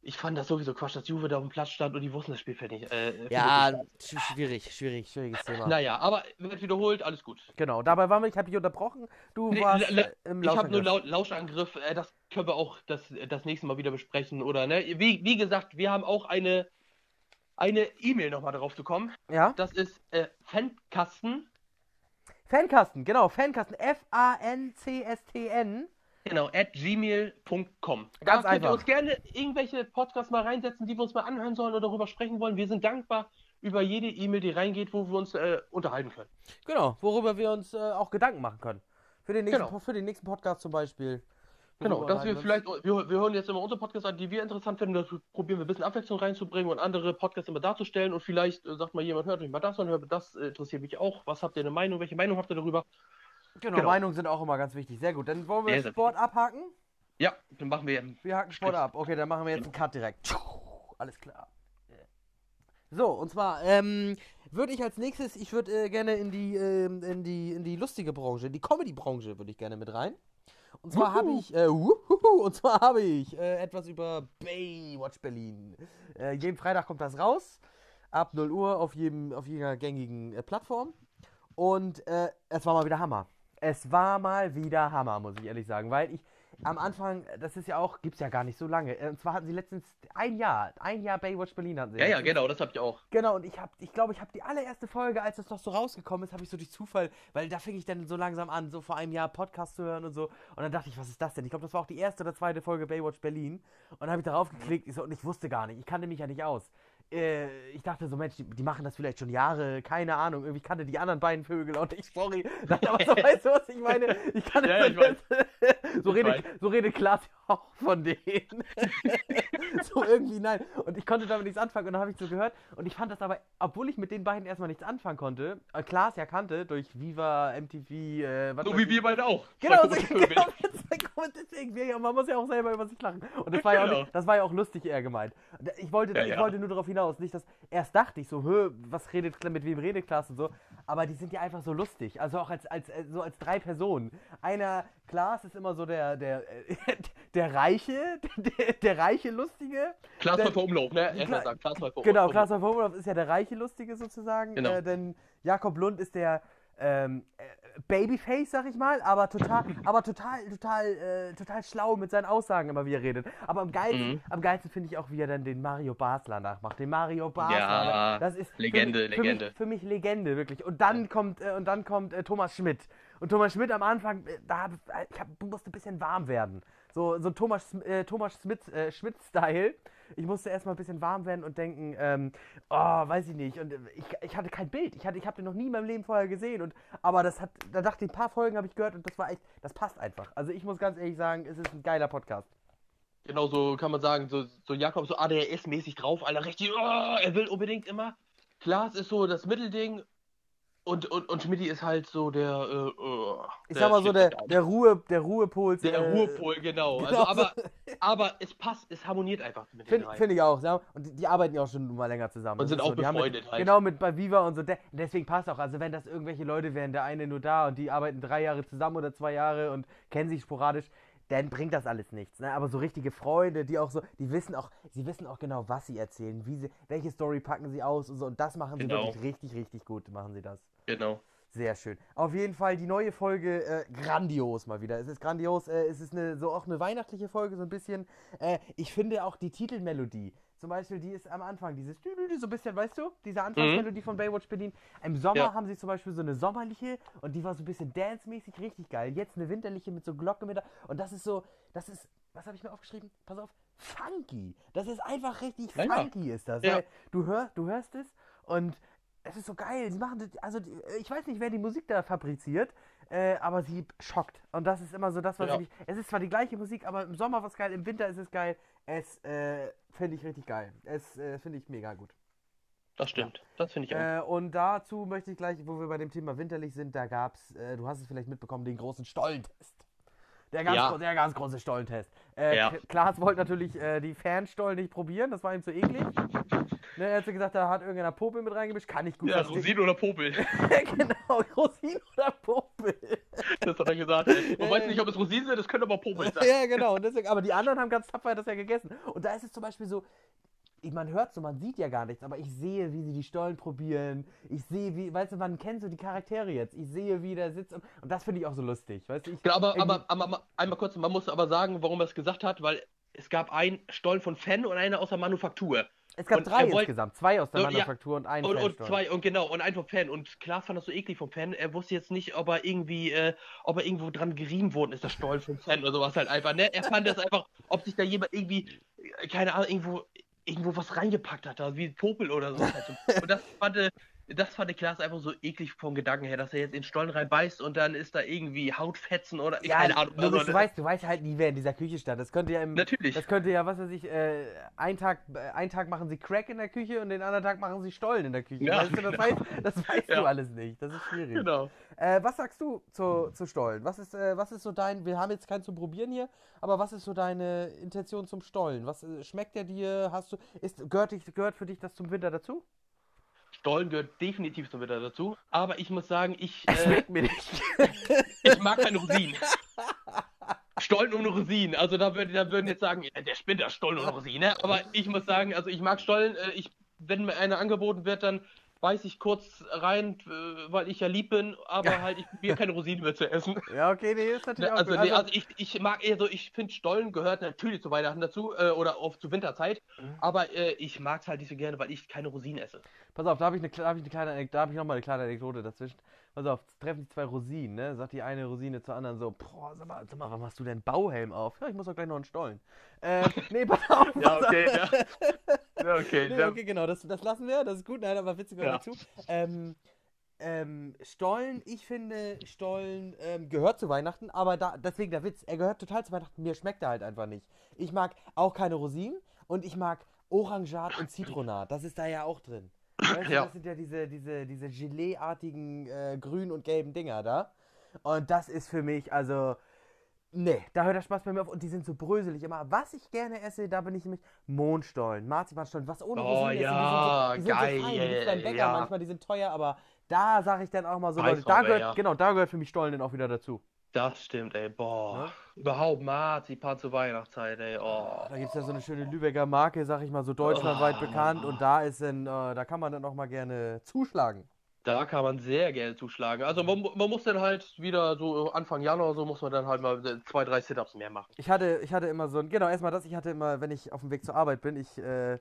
ich fand das sowieso Quatsch, dass Juve da auf dem Platz stand und die wussten das Spiel fertig. Äh, ja, nicht schwierig, schwierig, schwieriges Thema. Naja, aber wird wiederholt, alles gut. Genau, dabei waren wir, ich habe dich unterbrochen. Du Nee, warst la- äh, im Ich habe nur Lauschangriff. Lau Lauschangriff, äh, das können wir auch das, das nächste Mal wieder besprechen, oder ne? Wie, wie gesagt, wir haben auch eine eine E-Mail nochmal drauf zu kommen. Ja? Das ist äh, Fankasten, Fankasten, genau, Fankasten. F-A-N-C-S-T-N. Genau, at gmail.com. Da Ganz könnt einfach. ihr uns gerne irgendwelche Podcasts mal reinsetzen, die wir uns mal anhören sollen oder darüber sprechen wollen. Wir sind dankbar über jede E-Mail, die reingeht, wo wir uns äh, unterhalten können. Genau, worüber wir uns äh, auch Gedanken machen können. Für den nächsten, Genau. für den nächsten Podcast zum Beispiel. Genau, dass wir vielleicht, wir, wir hören jetzt immer unsere Podcasts an, die wir interessant finden, da probieren wir ein bisschen Abwechslung reinzubringen und andere Podcasts immer darzustellen und vielleicht äh, sagt mal jemand, hört euch mal das an, hört das interessiert mich auch. Was habt ihr eine Meinung? Welche Meinung habt ihr darüber? Genau, genau. Meinungen sind auch immer ganz wichtig. Sehr gut. Dann wollen wir Sehr, sehr Sport abhaken. Ja, dann machen wir. Wir haken Sport Strich. ab. Okay, dann machen wir jetzt einen Cut direkt. Alles klar. So, und zwar ähm, würde ich als nächstes, ich würde äh, gerne in die, ähm, in die, in die lustige Branche, die Comedy-Branche würde ich gerne mit rein. Und zwar habe ich, äh, wuhuhu, und zwar habe ich äh, etwas über Baywatch Berlin. Äh, jeden Freitag kommt das raus, ab 0 Uhr auf jedem, auf jeder gängigen äh, Plattform. Und äh, es war mal wieder Hammer. Es war mal wieder Hammer, muss ich ehrlich sagen, weil ich am Anfang, das ist ja auch, gibt's ja gar nicht so lange. äh, Und zwar hatten sie letztens ein Jahr, ein Jahr Baywatch Berlin hatten sie. Ja, ja, genau, das habt ihr auch. Genau, und ich habe, ich glaube, ich habe die allererste Folge, als das noch so rausgekommen ist, habe ich so durch Zufall, weil da fing ich dann so langsam an, so vor einem Jahr Podcast zu hören und so. Und dann dachte ich, was ist das denn? Ich glaube, das war auch die erste oder zweite Folge Baywatch Berlin. Und dann habe ich darauf geklickt ich so, und ich wusste gar nicht, ich kannte mich ja nicht aus. Äh, ich dachte so, Mensch, die, die machen das vielleicht schon Jahre, keine Ahnung. Irgendwie kannte die anderen beiden Vögel und ich, sorry. *laughs* Dachte aber so, *laughs* weißt du, was ich meine? Ich kannte Ja, ich weiß. *laughs* so, Ich redet, so redet Klaas ja auch von denen. so irgendwie, nein. Und ich konnte damit nichts anfangen und dann habe ich so gehört. Und ich fand das aber, obwohl ich mit den beiden erstmal nichts anfangen konnte, äh, Klaas ja kannte durch Viva, MTV, äh, was So wie wir beide auch. Genau, so, genau *laughs* und deswegen, ja, man muss ja auch selber über sich lachen. Und das war ja auch, Genau. nicht, das war ja auch lustig eher gemeint. Ich wollte, Ja, ich wollte nur darauf hinaus, nicht, dass erst dachte ich so, hö, was redet, mit wem redet Klaas und so, aber die sind ja einfach so lustig, also auch als, als, äh, so als drei Personen. Einer, Klaas ist immer so der, der, *laughs* der Reiche, *laughs* der, der reiche Lustige. Klaas Pfeiffer Umlauf, ne? Erstmal sagen, Klaas Pfeiffer Genau, Umlauf. Klaas Wolf ist ja der reiche Lustige sozusagen. Genau. Äh, denn Jakob Lund ist der ähm, äh, Babyface, sag ich mal, aber total, aber total, total, äh, total schlau mit seinen Aussagen immer, wie er redet. Aber am geilsten, Mhm. am geilsten finde ich auch, wie er dann den Mario Basler nachmacht. Den Mario Basler. Ja, das ist für Legende, mich, für Legende. Mich, für mich Legende, wirklich. Und dann kommt, äh, und dann kommt äh, Thomas Schmidt. Und Thomas Schmidt am Anfang, äh, da hab, ich hab, musste ein bisschen warm werden. So, so Thomas, äh, Thomas Schmidt, äh, Schmidt-Style. Ich musste erstmal ein bisschen warm werden und denken, ähm, oh, weiß ich nicht. Und äh, ich, ich hatte kein Bild. Ich, ich habe den noch nie in meinem Leben vorher gesehen. Und, aber das hat, da dachte ich, ein paar Folgen habe ich gehört und das war echt, das passt einfach. Also ich muss ganz ehrlich sagen, es ist ein geiler Podcast. Genau so kann man sagen, so, so Jakob so ADHS-mäßig drauf, Alter, richtig, oh, er will unbedingt immer. Klaas ist so das Mittelding, Und, und, und Schmidti ist halt so der, äh, äh, Ich sag mal so, der, der, Ruhe, der Ruhepol. der äh, Ruhepol, genau. *laughs* genau Also, so. aber, aber es passt, es harmoniert einfach mit Finde find ich auch. Und die, arbeiten ja auch schon mal länger zusammen. Und Das sind auch so. Befreundet mit, halt. Genau, mit bei Viva und so. De deswegen passt auch. Also wenn das irgendwelche Leute wären, der eine nur da und die arbeiten drei Jahre zusammen oder zwei Jahre und kennen sich sporadisch, dann bringt das alles nichts. Ne? Aber so richtige Freunde, die auch so, die wissen auch, sie wissen auch genau, was sie erzählen, wie sie, welche Story packen sie aus und so. Und das machen sie Genau. wirklich richtig, richtig gut, machen sie das. Genau. Sehr schön. Auf jeden Fall die neue Folge äh, grandios mal wieder. Es ist grandios. Äh, es ist eine, so auch eine weihnachtliche Folge so ein bisschen. Äh, ich finde auch die Titelmelodie. Zum Beispiel, die ist am Anfang dieses so ein bisschen, weißt du, diese Anfangsmelodie von Baywatch Berlin. Im Sommer Ja. haben sie zum Beispiel so eine sommerliche und die war so ein bisschen dance-mäßig richtig geil. Jetzt eine winterliche mit so Glocke mit da. Und das ist so, das ist, was habe ich mir aufgeschrieben? Pass auf, funky. Das ist einfach richtig Ja, funky ist das. Ja. Du hörst, du hörst es und es ist so geil. Sie machen das, also die, ich weiß nicht, wer die Musik da fabriziert, äh, aber sie schockt. Und das ist immer so das, was Ja. ich. Es ist zwar die gleiche Musik, aber im Sommer was geil, im Winter ist es geil. Es äh, finde ich richtig geil. Es äh, finde ich mega gut. Das stimmt. Das finde ich auch. Äh, und dazu möchte ich gleich, wo wir bei dem Thema winterlich sind, da gab es, äh, du hast es vielleicht mitbekommen, den großen Stollentest. Der ganz, Ja. der ganz große Stollentest. Äh, Ja. Klaas wollte natürlich äh, die Fanstollen nicht probieren, das war ihm zu eklig. Ne, er hat so gesagt, da hat irgendeiner Popel mit reingemischt, kann ich gut Ja, verstehen. Rosin oder Popel. *laughs* genau, Rosin oder Popel. Das hat er gesagt. ey. Man weiß nicht, ob es Rosinen sind, das könnte aber Popel *laughs* sein. ja, genau. Und deswegen, aber die anderen haben ganz tapfer das ja gegessen. Und da ist es zum Beispiel so, ich- man hört so, man sieht ja gar nichts, aber ich sehe, wie sie die Stollen probieren. Ich sehe, wie, weißt du, man kennt so die Charaktere jetzt. Ich sehe, wie der sitzt. Und, und das finde ich auch so lustig. Weißt du, ich, Genau, aber, irgendwie- aber, aber, einmal kurz, man muss aber sagen, warum er es gesagt hat, weil es gab einen Stollen von Fan und einer aus der Manufaktur. es gab und drei er wollt- insgesamt. Zwei aus der ja. Manufaktur und einen Und, und zwei, und genau, und einen vom Fan. Und Klaas fand das so eklig vom Fan. Er wusste jetzt nicht, ob er irgendwie, äh, ob er irgendwo dran gerieben worden ist, der Stollen vom Fan oder sowas halt einfach, ne? Er fand das einfach, ob sich da jemand irgendwie, äh, keine Ahnung, irgendwo, irgendwo was reingepackt hat, da, wie Popel oder so. *laughs* Und das fand, äh, das fand der Klaas einfach so eklig vom Gedanken her, dass er jetzt in den Stollen reinbeißt und dann ist da irgendwie Hautfetzen oder, Ja, keine Ahnung. Logisch, du, weißt, du weißt halt nie, wer in dieser Küche stand. Das könnte ja im, Natürlich. Das könnte ja, was weiß ich, äh, ein Tag, äh, einen Tag machen sie Crack in der Küche und den anderen Tag machen sie Stollen in der Küche. Ja, weißt du, das, genau. weißt, das weißt Ja. du alles nicht. Das ist schwierig. Genau. Äh, was sagst du zu, zu Stollen? Was ist, äh, was ist so dein, wir haben jetzt keinen zum Probieren hier, aber was ist so deine Intention zum Stollen? Was äh, schmeckt der dir? Hast du, ist, gehört, dich, gehört für dich das zum Winter dazu? Stollen gehört definitiv zum Winter dazu. Aber ich muss sagen, ich, *laughs* Es äh, schmeckt mir nicht. *laughs* ich mag keine Rosinen. Stollen ohne Rosinen. Also da, würd, da würden jetzt sagen, der spinnt ja Stollen ohne Rosinen. Ne? Aber ich muss sagen, also ich mag Stollen. Äh, ich, wenn mir einer angeboten wird, dann beiß ich kurz rein, äh, weil ich ja lieb bin, aber halt, ich probiere keine Rosinen mehr zu essen. *laughs* ja, okay, nee, ist natürlich Ne, auch Also, gut. nee, also ich, ich mag eher so, ich finde Stollen gehört natürlich zu Weihnachten dazu äh, oder auf zu Winterzeit, Mhm. aber äh, ich mag es halt nicht so gerne, weil ich keine Rosinen esse. Pass auf, da habe ich eine, da hab ich eine kleine, da habe ich noch mal eine kleine Anekdote dazwischen. Pass auf, treffen sich zwei Rosinen, ne? Sagt die eine Rosine zur anderen so, boah, sag mal, sag mal, warum hast du denn Bauhelm auf? Ja, ich muss doch gleich noch einen Stollen. Äh, *laughs* nee, pass auf. Ja, auf. okay, ja. Ja, okay. Nee, okay, genau, das, das lassen wir, das ist gut, nein, aber witzig Ja. dazu. Ähm, ähm, Stollen, ich finde, Stollen ähm, gehört zu Weihnachten, aber da, deswegen der Witz, er gehört total zu Weihnachten, mir schmeckt er halt einfach nicht. Ich mag auch keine Rosinen und ich mag Orangat und Zitronat, das ist da ja auch drin. Weißt du, Ja. das sind ja diese, diese, diese Gelee-artigen äh, grün und gelben Dinger da. Und das ist für mich, also, nee, da hört der Spaß bei mir auf und die sind so bröselig immer. Was ich gerne esse, da bin ich nämlich Mondstollen, Marzipanstollen, was ohne Oh, Rosinen ja, die sind so, die sind geil, so fein, die beim Bäcker ja. manchmal, die sind teuer, aber da sage ich dann auch mal so, Leute, da gehört, ja. genau, da gehört für mich Stollen dann auch wieder dazu. Das stimmt, ey. Boah. Ne? Überhaupt Marzipan zur Weihnachtszeit, ey. Oh. Da gibt es ja so eine schöne Lübecker Marke, sag ich mal, so deutschlandweit Oh. bekannt und da ist dann, äh, da kann man dann auch mal gerne zuschlagen. Da kann man sehr gerne zuschlagen. Also man, man muss dann halt wieder so Anfang Januar so muss man dann halt mal zwei, drei Sit-Ups mehr machen. Ich hatte, ich hatte immer so ein, genau, erstmal das, ich hatte immer, wenn ich auf dem Weg zur Arbeit bin, ich äh,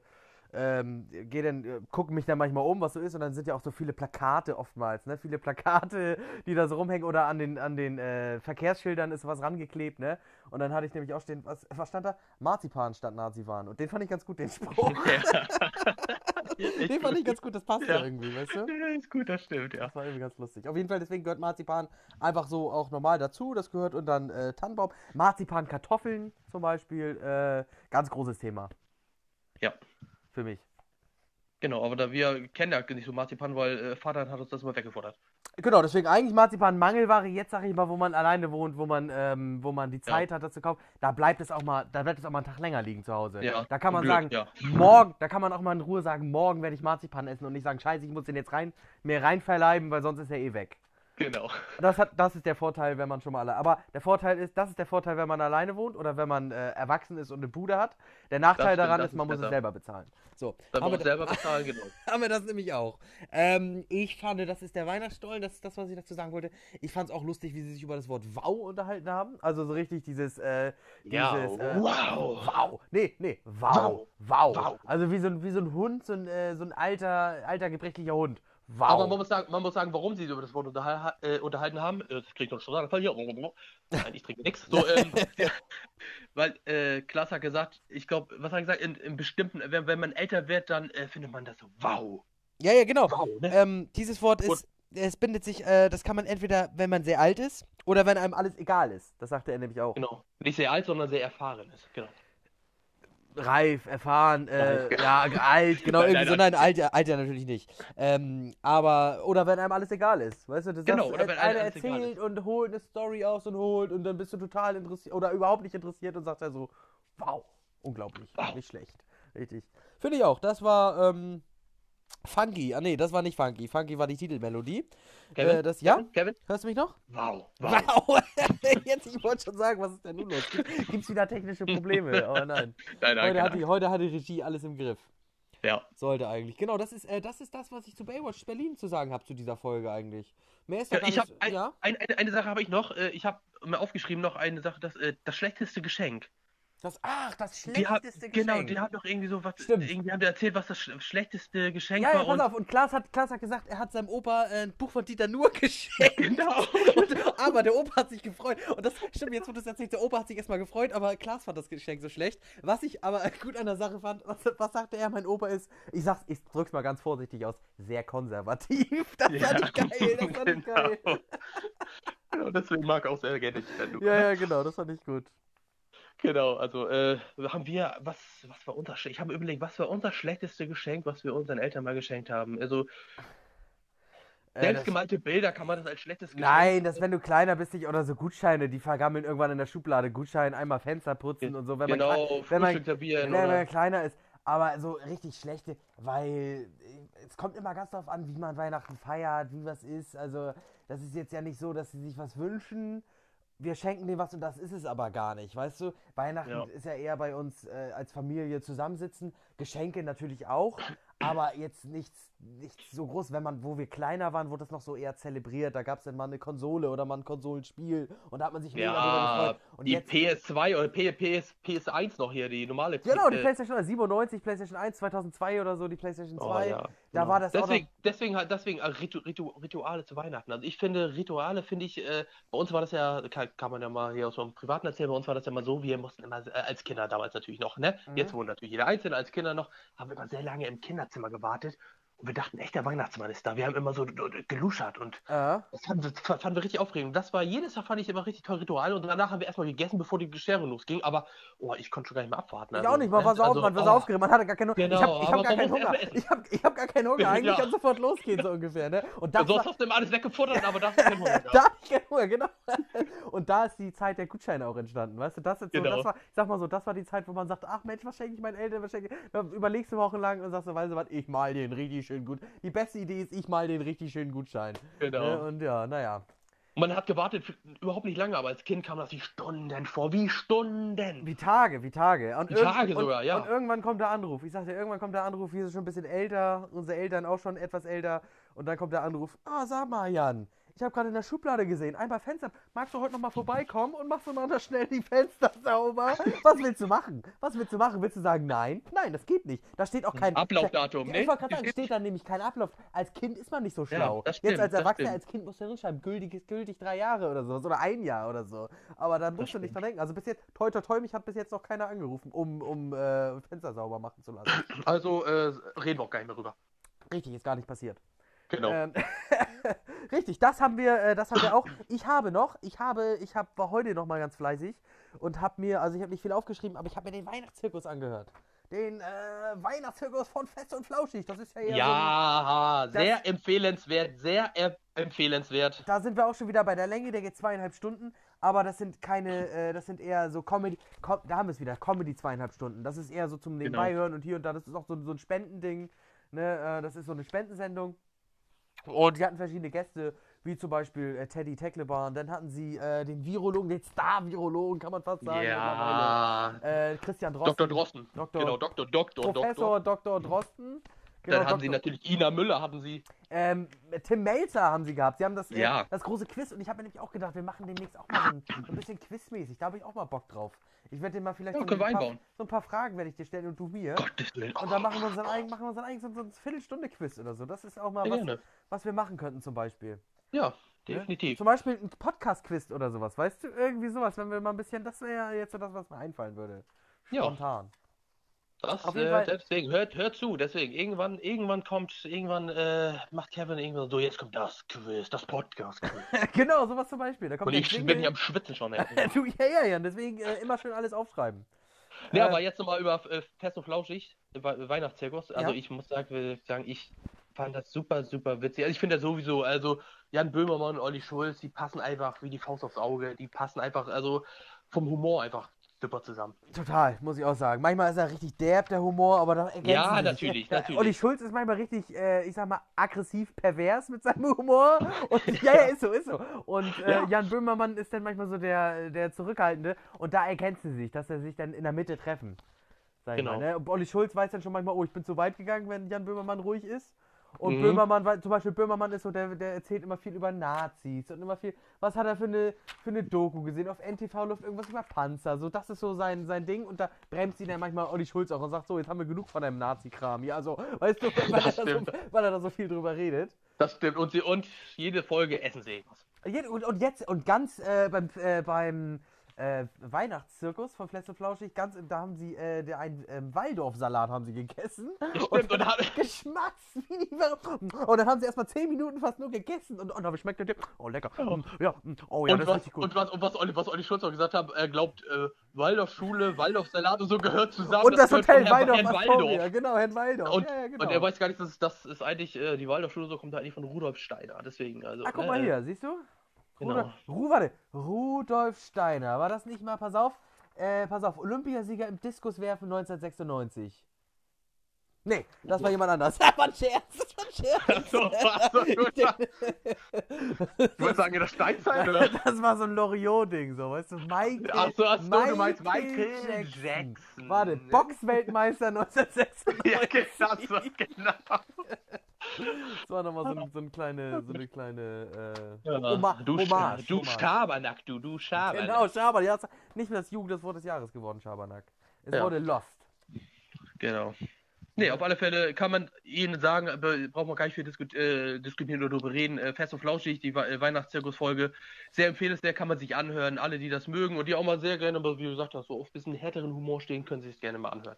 ähm, gehe dann, äh, gucke mich dann manchmal um, was so ist, und dann sind ja auch so viele Plakate oftmals, ne? Viele Plakate, die da so rumhängen oder an den, an den äh, Verkehrsschildern ist was rangeklebt, ne? Und dann hatte ich nämlich auch stehen, was, was stand da? Marzipan statt Nazi-Waren. Und den fand ich ganz gut, den Spruch. *laughs* *laughs* den fand ich ganz gut, das passt ja, Ja. irgendwie, weißt du? Ja, ist gut, das stimmt, ja. Das war irgendwie ganz lustig. Auf jeden Fall, deswegen gehört Marzipan einfach so auch normal dazu. Das gehört und dann äh, Tannenbaum. Marzipan, Kartoffeln zum Beispiel. Äh, ganz großes Thema Ja. Für mich. Genau, aber da wir kennen ja nicht so Marzipan, weil äh, Vater hat uns das immer weggefordert. Genau, deswegen eigentlich Marzipan Mangelware. Jetzt sage ich mal, wo man alleine wohnt, wo man, ähm, wo man die Zeit hat, das zu kaufen. Da bleibt es auch mal, da bleibt es auch mal einen Tag länger liegen zu Hause. Ja, da kann man zum sagen, Glück, ja. morgen, da kann man auch mal in Ruhe sagen, morgen werde ich Marzipan essen und nicht sagen, scheiße, ich muss den jetzt rein, mir rein verleiben, weil sonst ist er eh weg. Genau. Das, hat, das ist der Vorteil, wenn man schon mal alle. Aber der Vorteil ist, das ist der Vorteil, wenn man alleine wohnt oder wenn man äh, erwachsen ist und eine Bude hat. Der Nachteil stimmt, daran ist, man muss es selber bezahlen. So, Dann haben muss selber *laughs* bezahlen, genau. haben wir das nämlich auch. Ähm, ich fand, das ist der Weihnachtsstollen, das ist das, was ich dazu sagen wollte. Ich fand es auch lustig, wie sie sich über das Wort Wow unterhalten haben. Also so richtig dieses, äh, Ja, dieses, äh, wow. Wow. Nee, nee, wow. Wow. Wow. Also wie so ein, wie so ein Hund, so ein, äh, so ein alter, alter gebrechlicher Hund. Wow. Aber man muss, sagen, man muss sagen, warum sie sich über das Wort unterhal äh, unterhalten haben. Äh, Das kriegt noch schon sagen. Hier. Nein, ich trinke nichts. So, ähm, *laughs* weil äh, Klaas hat gesagt, ich glaube, was hat er gesagt, in, in bestimmten, wenn, wenn man älter wird, dann äh, findet man das so, wow. ja, ja, genau. Wow, ne? Ähm, dieses Wort Und- ist, es bindet sich, äh, das kann man entweder, wenn man sehr alt ist oder wenn einem alles egal ist. Das sagte er nämlich auch. Genau. Nicht sehr alt, sondern sehr erfahren ist. Genau. Reif, erfahren, äh, Reif, ja, alt, *laughs* genau, Nein, irgendwie nein, so, nein, alt, ja- alt ja natürlich nicht. Ähm, aber, oder wenn einem alles egal ist, weißt du, du Genau, sagst, oder äh, wenn einer erzählt und holt eine Story aus und holt und dann bist du total interessiert oder überhaupt nicht interessiert und sagt er so, wow, unglaublich, Wow. nicht schlecht, richtig. Finde ich auch, das war, ähm, Funky, ah nee, das war nicht Funky, Funky war die Titelmelodie. Kevin? Äh, das, ja, Kevin? Kevin? hörst du mich noch? Wow. Wow. Wow! *laughs* Jetzt, ich wollte schon sagen, was ist denn nun los? Gibt es wieder technische Probleme? Aber *laughs* nein. Nein, nein, Heute hat, die, heute hat die Regie alles im Griff. Ja. Sollte eigentlich. Genau, das ist, äh, das ist das, was ich zu Baywatch Berlin zu sagen habe zu dieser Folge eigentlich. Mehr ist da Ja, ich nicht. ein, ja? ein, eine, eine Sache habe ich noch. äh, Ich habe mir aufgeschrieben noch eine Sache, das, äh, das schlechteste Geschenk. Das, ach, das hat, schlechteste genau, Geschenk. die haben doch irgendwie so was. Stimmt. Irgendwie haben die erzählt, was das sch schlechteste Geschenk ja, ja, war. pass und, auf. Und Klaas hat, Klaas hat gesagt, er hat seinem Opa äh, ein Buch von Dieter Nuhr *laughs* geschenkt. Genau. *laughs* Und, aber der Opa hat sich gefreut. Und das stimmt, jetzt du es erzählst, der Opa hat sich erstmal gefreut, aber Klaas fand das Geschenk so schlecht. Was ich aber *laughs* gut an der Sache fand, was, was sagte er, mein Opa ist, ich sag's, ich drück's mal ganz vorsichtig aus, sehr konservativ. Das Ja, fand ich geil, das fand ich geil. genau. genau, deswegen mag ich auch sehr gerne Nuhr. Ja, ja, genau, das fand ich gut. Genau, also äh, haben wir, was, was war unser, ich habe überlegt, was war unser schlechteste Geschenk, was wir unseren Eltern mal geschenkt haben. Also Äh, das, selbstgemalte Bilder, kann man das als schlechtes Geschenk? nein, das wenn du kleiner bist, nicht, oder so Gutscheine, die vergammeln irgendwann in der Schublade. Gutschein, einmal Fenster putzen und so, wenn man genau, klein- wenn man, wenn man kleiner ist. Aber so richtig schlechte, weil äh, es kommt immer ganz darauf an, wie man Weihnachten feiert, wie was ist. Also, das ist jetzt ja nicht so, dass sie sich was wünschen. Wir schenken dem was und das ist es aber gar nicht, weißt du? Weihnachten Ja. ist ja eher bei uns äh, als Familie zusammensitzen. Geschenke natürlich auch, aber jetzt nichts, nichts so groß. Wenn man, wo wir kleiner waren, wurde das noch so eher zelebriert. Da gab es dann mal eine Konsole oder mal ein Konsolenspiel und da hat man sich mega drüber ja, gefreut. Und die jetzt, PS2 oder PS, PS1 noch hier, die normale Genau, die PlayStation 97, PlayStation 1, 2002 oder so, die PlayStation 2. Oh, ja, da genau. war das auch deswegen, deswegen halt, deswegen äh, Ritu, Ritu, Rituale zu Weihnachten. Also ich finde, Rituale finde ich, äh, bei uns war das ja, kann, kann man ja mal hier aus dem Privaten erzählen, bei uns war das ja mal so, wir mussten immer, äh, als Kinder damals natürlich noch, ne? Mhm. Jetzt wohnt natürlich jeder Einzelne, als Kinder noch, haben wir immer sehr lange im Kinderzimmer gewartet und wir dachten echt, der Weihnachtsmann ist da. Wir haben immer so äh, geluschert und Äh, das fanden, wir- das fanden wir richtig aufregend. Das war jedes Jahr fand ich immer richtig toll Ritual und danach haben wir erstmal gegessen, bevor die Bescherung losging, aber oh, ich konnte schon gar nicht mehr abwarten. ich also, auch nicht, man ne? war so Also, aufgeregt, man war oh. so aufgeregt, man hatte gar keinen Hunger. Genau, ich habe ich hab gar keinen Hunger. Ich habe ich hab gar keinen Hunger, eigentlich Ja. kann sofort losgehen, so ungefähr, ne? Und das Sonst war, hast du immer alles weggefuttert, aber da hast du keinen Hunger *laughs* da hab ich keinen Hunger, genau. *laughs* Und da ist die Zeit der Gutscheine auch entstanden, weißt du? Das, ist so, Genau. das war, ich sag mal so, das war die Zeit, wo man sagt, ach Mensch, was schenke ich meinen Eltern, was schenke ich? Dann überlegst du wochenlang und sagst so, weißt du was, ich mal den richtig schön gut. Die beste Idee ist, ich mal den richtig schönen Gutschein. Genau. Ne? Und ja, naja. Und man hat gewartet, überhaupt nicht lange, aber als Kind kam das wie Stunden vor, wie Stunden. Wie Tage, wie Tage. Und Wie Tage und, sogar, ja. Und irgendwann kommt der Anruf. Ich sagte, irgendwann kommt der Anruf, wir sind schon ein bisschen älter, unsere Eltern auch schon etwas älter. Und dann kommt der Anruf, ah, sag mal, Jan, ich habe gerade in der Schublade gesehen, einmal Fenster. Magst du heute noch mal vorbeikommen und machst du mal da schnell die Fenster sauber? Was willst du machen? Was willst du machen? Willst du sagen, nein? Nein, das geht nicht. Da steht auch kein Ablaufdatum, Ja, ne? Ich wollte gerade sagen, steht da nämlich kein Ablauf. Als Kind ist man nicht so schlau. das Jetzt stimmt, als das Erwachsener, stimmt. als Kind musst du hinschreiben, gültig, gültig drei Jahre oder sowas oder ein Jahr oder so. Aber da musst du nicht dran denken. Also bis jetzt, toi toi toi, mich hat bis jetzt noch keiner angerufen, um, um äh, Fenster sauber machen zu lassen. Also äh, reden wir auch gar nicht mehr drüber. Richtig, ist gar nicht passiert. Genau. Ähm, *laughs* richtig, das haben wir, äh, das haben wir auch. Ich habe noch, ich habe, ich hab, war heute noch mal ganz fleißig und habe mir, also ich habe nicht viel aufgeschrieben, aber ich habe mir den Weihnachtszirkus angehört. den äh, Weihnachtszirkus von Fest und Flauschig. Das ist ja eher so ein, Ja, sehr empfehlenswert, sehr er empfehlenswert. Da sind wir auch schon wieder bei der Länge, der geht zweieinhalb Stunden, aber das sind keine, äh, das sind eher so Comedy, Com da haben wir es wieder, Comedy zweieinhalb Stunden. Das ist eher so zum Genau. Nebenbei hören und hier und da, das ist auch so, so ein Spendending, ne, äh, das ist so eine Spendensendung. Und die hatten verschiedene Gäste, wie zum Beispiel äh, Teddy Teckleban, dann hatten sie äh, den Virologen, den Star-Virologen, kann man fast sagen. Ja. Äh, Christian Drosten. Dr. Drosten. Doktor- Genau, Dr. Doktor, Professor Doktor. Dr. Drosten. Genau, Dann haben sie Doktor- natürlich Ina Müller, haben sie. ähm, Tim Melzer haben sie gehabt. Sie haben das, äh, Ja. das große Quiz und ich habe mir nämlich auch gedacht, wir machen demnächst auch mal so ein, bisschen quizmäßig. Da habe ich auch mal Bock drauf. Ich werde dir mal vielleicht Ja, so, ein paar, so ein paar Fragen werde ich dir stellen und du mir. Gottes Willen. Und dann machen wir uns dann eigentlich, machen wir uns dann eigentlich so, so ein Viertelstunde-Quiz oder so. Das ist auch mal Ja, was, was wir machen könnten zum Beispiel. Ja, Ne? definitiv. Zum Beispiel ein Podcast-Quiz oder sowas, weißt du? Irgendwie sowas, wenn wir mal ein bisschen, das wäre ja jetzt so das, was mir einfallen würde. Ja. Das, Auf jeden äh, Fall- deswegen, hört, hört zu, deswegen, irgendwann, irgendwann kommt, irgendwann äh, macht Kevin irgendwann so, jetzt kommt das Quiz, das Podcast-Quiz. *laughs* genau, sowas zum Beispiel. Da kommt Und ich Jingle. bin ja am Schwitzen schon. *laughs* du, ja, ja, ja, deswegen äh, immer schön alles aufschreiben. Ja, Äh, aber jetzt nochmal über äh, Fest und Flauschig, We Weihnachtszirkus. Also Ja. ich muss sagen, ich fand das super, super witzig. Also ich finde das sowieso, also Jan Böhmermann, Olli Schulz, die passen einfach wie die Faust aufs Auge. Die passen einfach, also vom Humor einfach super zusammen. Total, muss ich auch sagen. Manchmal ist er richtig derb, der Humor, aber dann ergänzen Ja, sie sich. natürlich, Ja, natürlich. Olli Schulz ist manchmal richtig, äh, ich sag mal, aggressiv pervers mit seinem Humor. Und, *laughs* ja, ja, ist so, ist so. Und äh, Ja. Jan Böhmermann ist dann manchmal so der, der Zurückhaltende. Und da ergänzen sie sich, dass sie sich dann in der Mitte treffen. Genau. mal, ne? Und Olli Schulz weiß dann schon manchmal, oh, ich bin zu weit gegangen, wenn Jan Böhmermann ruhig ist. Und Mhm. Böhmermann, weil- zum Beispiel Böhmermann ist so, der, der erzählt immer viel über Nazis und immer viel, was hat er für eine, für eine Doku gesehen, auf NTV läuft irgendwas über Panzer, so, das ist so sein, sein Ding und da bremst ihn dann manchmal Olli Schulz auch und sagt so, jetzt haben wir genug von deinem Nazi-Kram hier, also, weißt du, weil, er da so, weil er da so viel drüber redet. Das stimmt. Und, sie, und jede Folge essen sie Und, und jetzt, und ganz äh, beim, äh, beim äh, Weihnachtszirkus von Fless und Flauschig, ganz, da haben sie äh, der, einen ähm, Waldorf-Salat haben sie gegessen. *laughs* Stimmt, und hat- Geschmacks, wie die Und dann haben sie erstmal 10 Minuten fast nur gegessen und, und dann schmeckt der, oh lecker, mm, ja, mm, oh ja, und, das ist was, richtig gut. und was, und was, Olli, was Olli Schulz auch gesagt hat, er glaubt, äh, Waldorfschule, Waldorfsalat und so gehört zusammen. Und das, gehört Hotel von Herrn- Waldorf Astoria, genau, Herrn Waldorf. Und, ja, ja, genau. und er weiß gar nicht, dass das ist eigentlich, äh, die Waldorfschule so kommt eigentlich von Rudolf Steiner. Deswegen, also. Ah, guck ne, mal äh, hier, siehst du? Genau. Rudolf, Ru, warte, Rudolf Steiner, war das nicht mal, pass auf, äh, pass auf, Olympiasieger im Diskuswerfen 1996. Nee, das war jemand anders. *laughs* Das war ein Scherz, das war ein Scherz. So, also. Du wolltest sagen, in der Steinzeit, oder? *laughs* Das war so ein Loriot-Ding, so, weißt du, Michael. Ach so, ach so, du meinst Michael Jackson. Jackson. Warte, Boxweltmeister 1996. *laughs* Ja, genau, genau. Das war nochmal so, ein, so, ein kleine, so eine kleine, äh, Ja, Oma du, Hommage. du. Schabernack, du, du Schabernack. Genau, Schabernack. Ja, nicht mehr das Jugend des Wort des Jahres geworden, Schabernack. Es Ja. wurde Lost. Genau. Nee, auf alle Fälle kann man Ihnen sagen, braucht man gar nicht viel disku äh, diskutieren oder darüber reden. Äh, Fest und Flauschig, die We- Weihnachtszirkusfolge, sehr empfehlenswert, kann man sich anhören. Alle, die das mögen und die auch mal sehr gerne, aber wie du gesagt hast, so auf ein bisschen härteren Humor stehen, können sich es gerne mal anhören.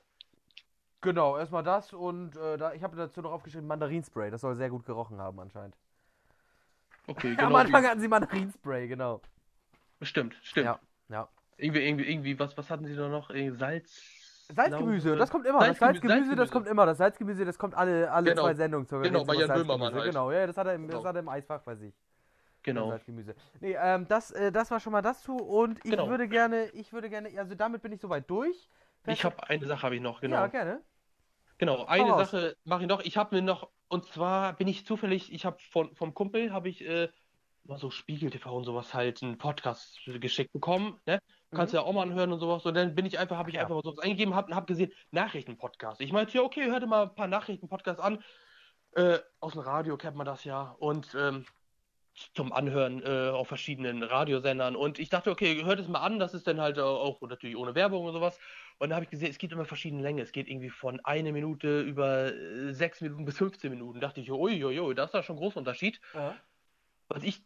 Genau, erstmal das und äh, da, ich habe dazu noch aufgeschrieben Mandarinspray. Das soll sehr gut gerochen haben anscheinend. Okay, *laughs* Am genau. Anfang hatten sie Mandarinspray, genau. Stimmt, stimmt. Ja, ja. Irgendwie, irgendwie, irgendwie, was, was hatten sie da noch? Irgendwie Salz. Salzgemüse, Lauge? das kommt immer. Das Salzgemü- Salzgemüse, das Salzgemüse. kommt immer. Das Salzgemüse, das kommt alle, alle Genau. zwei Sendungen zur Genau, bei Jan Salzgemüse. Böhmermann halt. Genau, ja, das hat er im, das Genau. hat er im Eisfach bei sich. Genau. Salzgemüse. Nee, ähm, das, äh, das war schon mal das zu und ich Genau. würde gerne, ich würde gerne, also damit bin ich soweit durch. Ich habe eine Sache habe ich noch, genau. Ja, gerne. Genau, eine raus. Sache mache ich noch. Ich habe mir noch, und zwar bin ich zufällig, ich habe von vom Kumpel habe ich äh, mal so Spiegel TV und sowas halt einen Podcast geschickt bekommen, ne? Kannst Mhm. ja auch mal anhören und sowas. Und dann bin ich einfach, habe ich Ja. einfach mal sowas eingegeben, habe hab gesehen, Nachrichtenpodcast. Ich meinte, ja, okay, hör dir mal ein paar Nachrichtenpodcasts an. Äh, aus dem Radio kennt man das ja. Und ähm, zum Anhören äh, auf verschiedenen Radiosendern. Und ich dachte, okay, hört es mal an, das ist dann halt auch natürlich ohne Werbung und sowas. Und da habe ich gesehen, es gibt immer verschiedene Längen. Es geht irgendwie von eine Minute über äh, sechs Minuten bis 15 Minuten. Da dachte ich, uiuiui, das ist ja schon ein großer Unterschied. Ja. Was ich,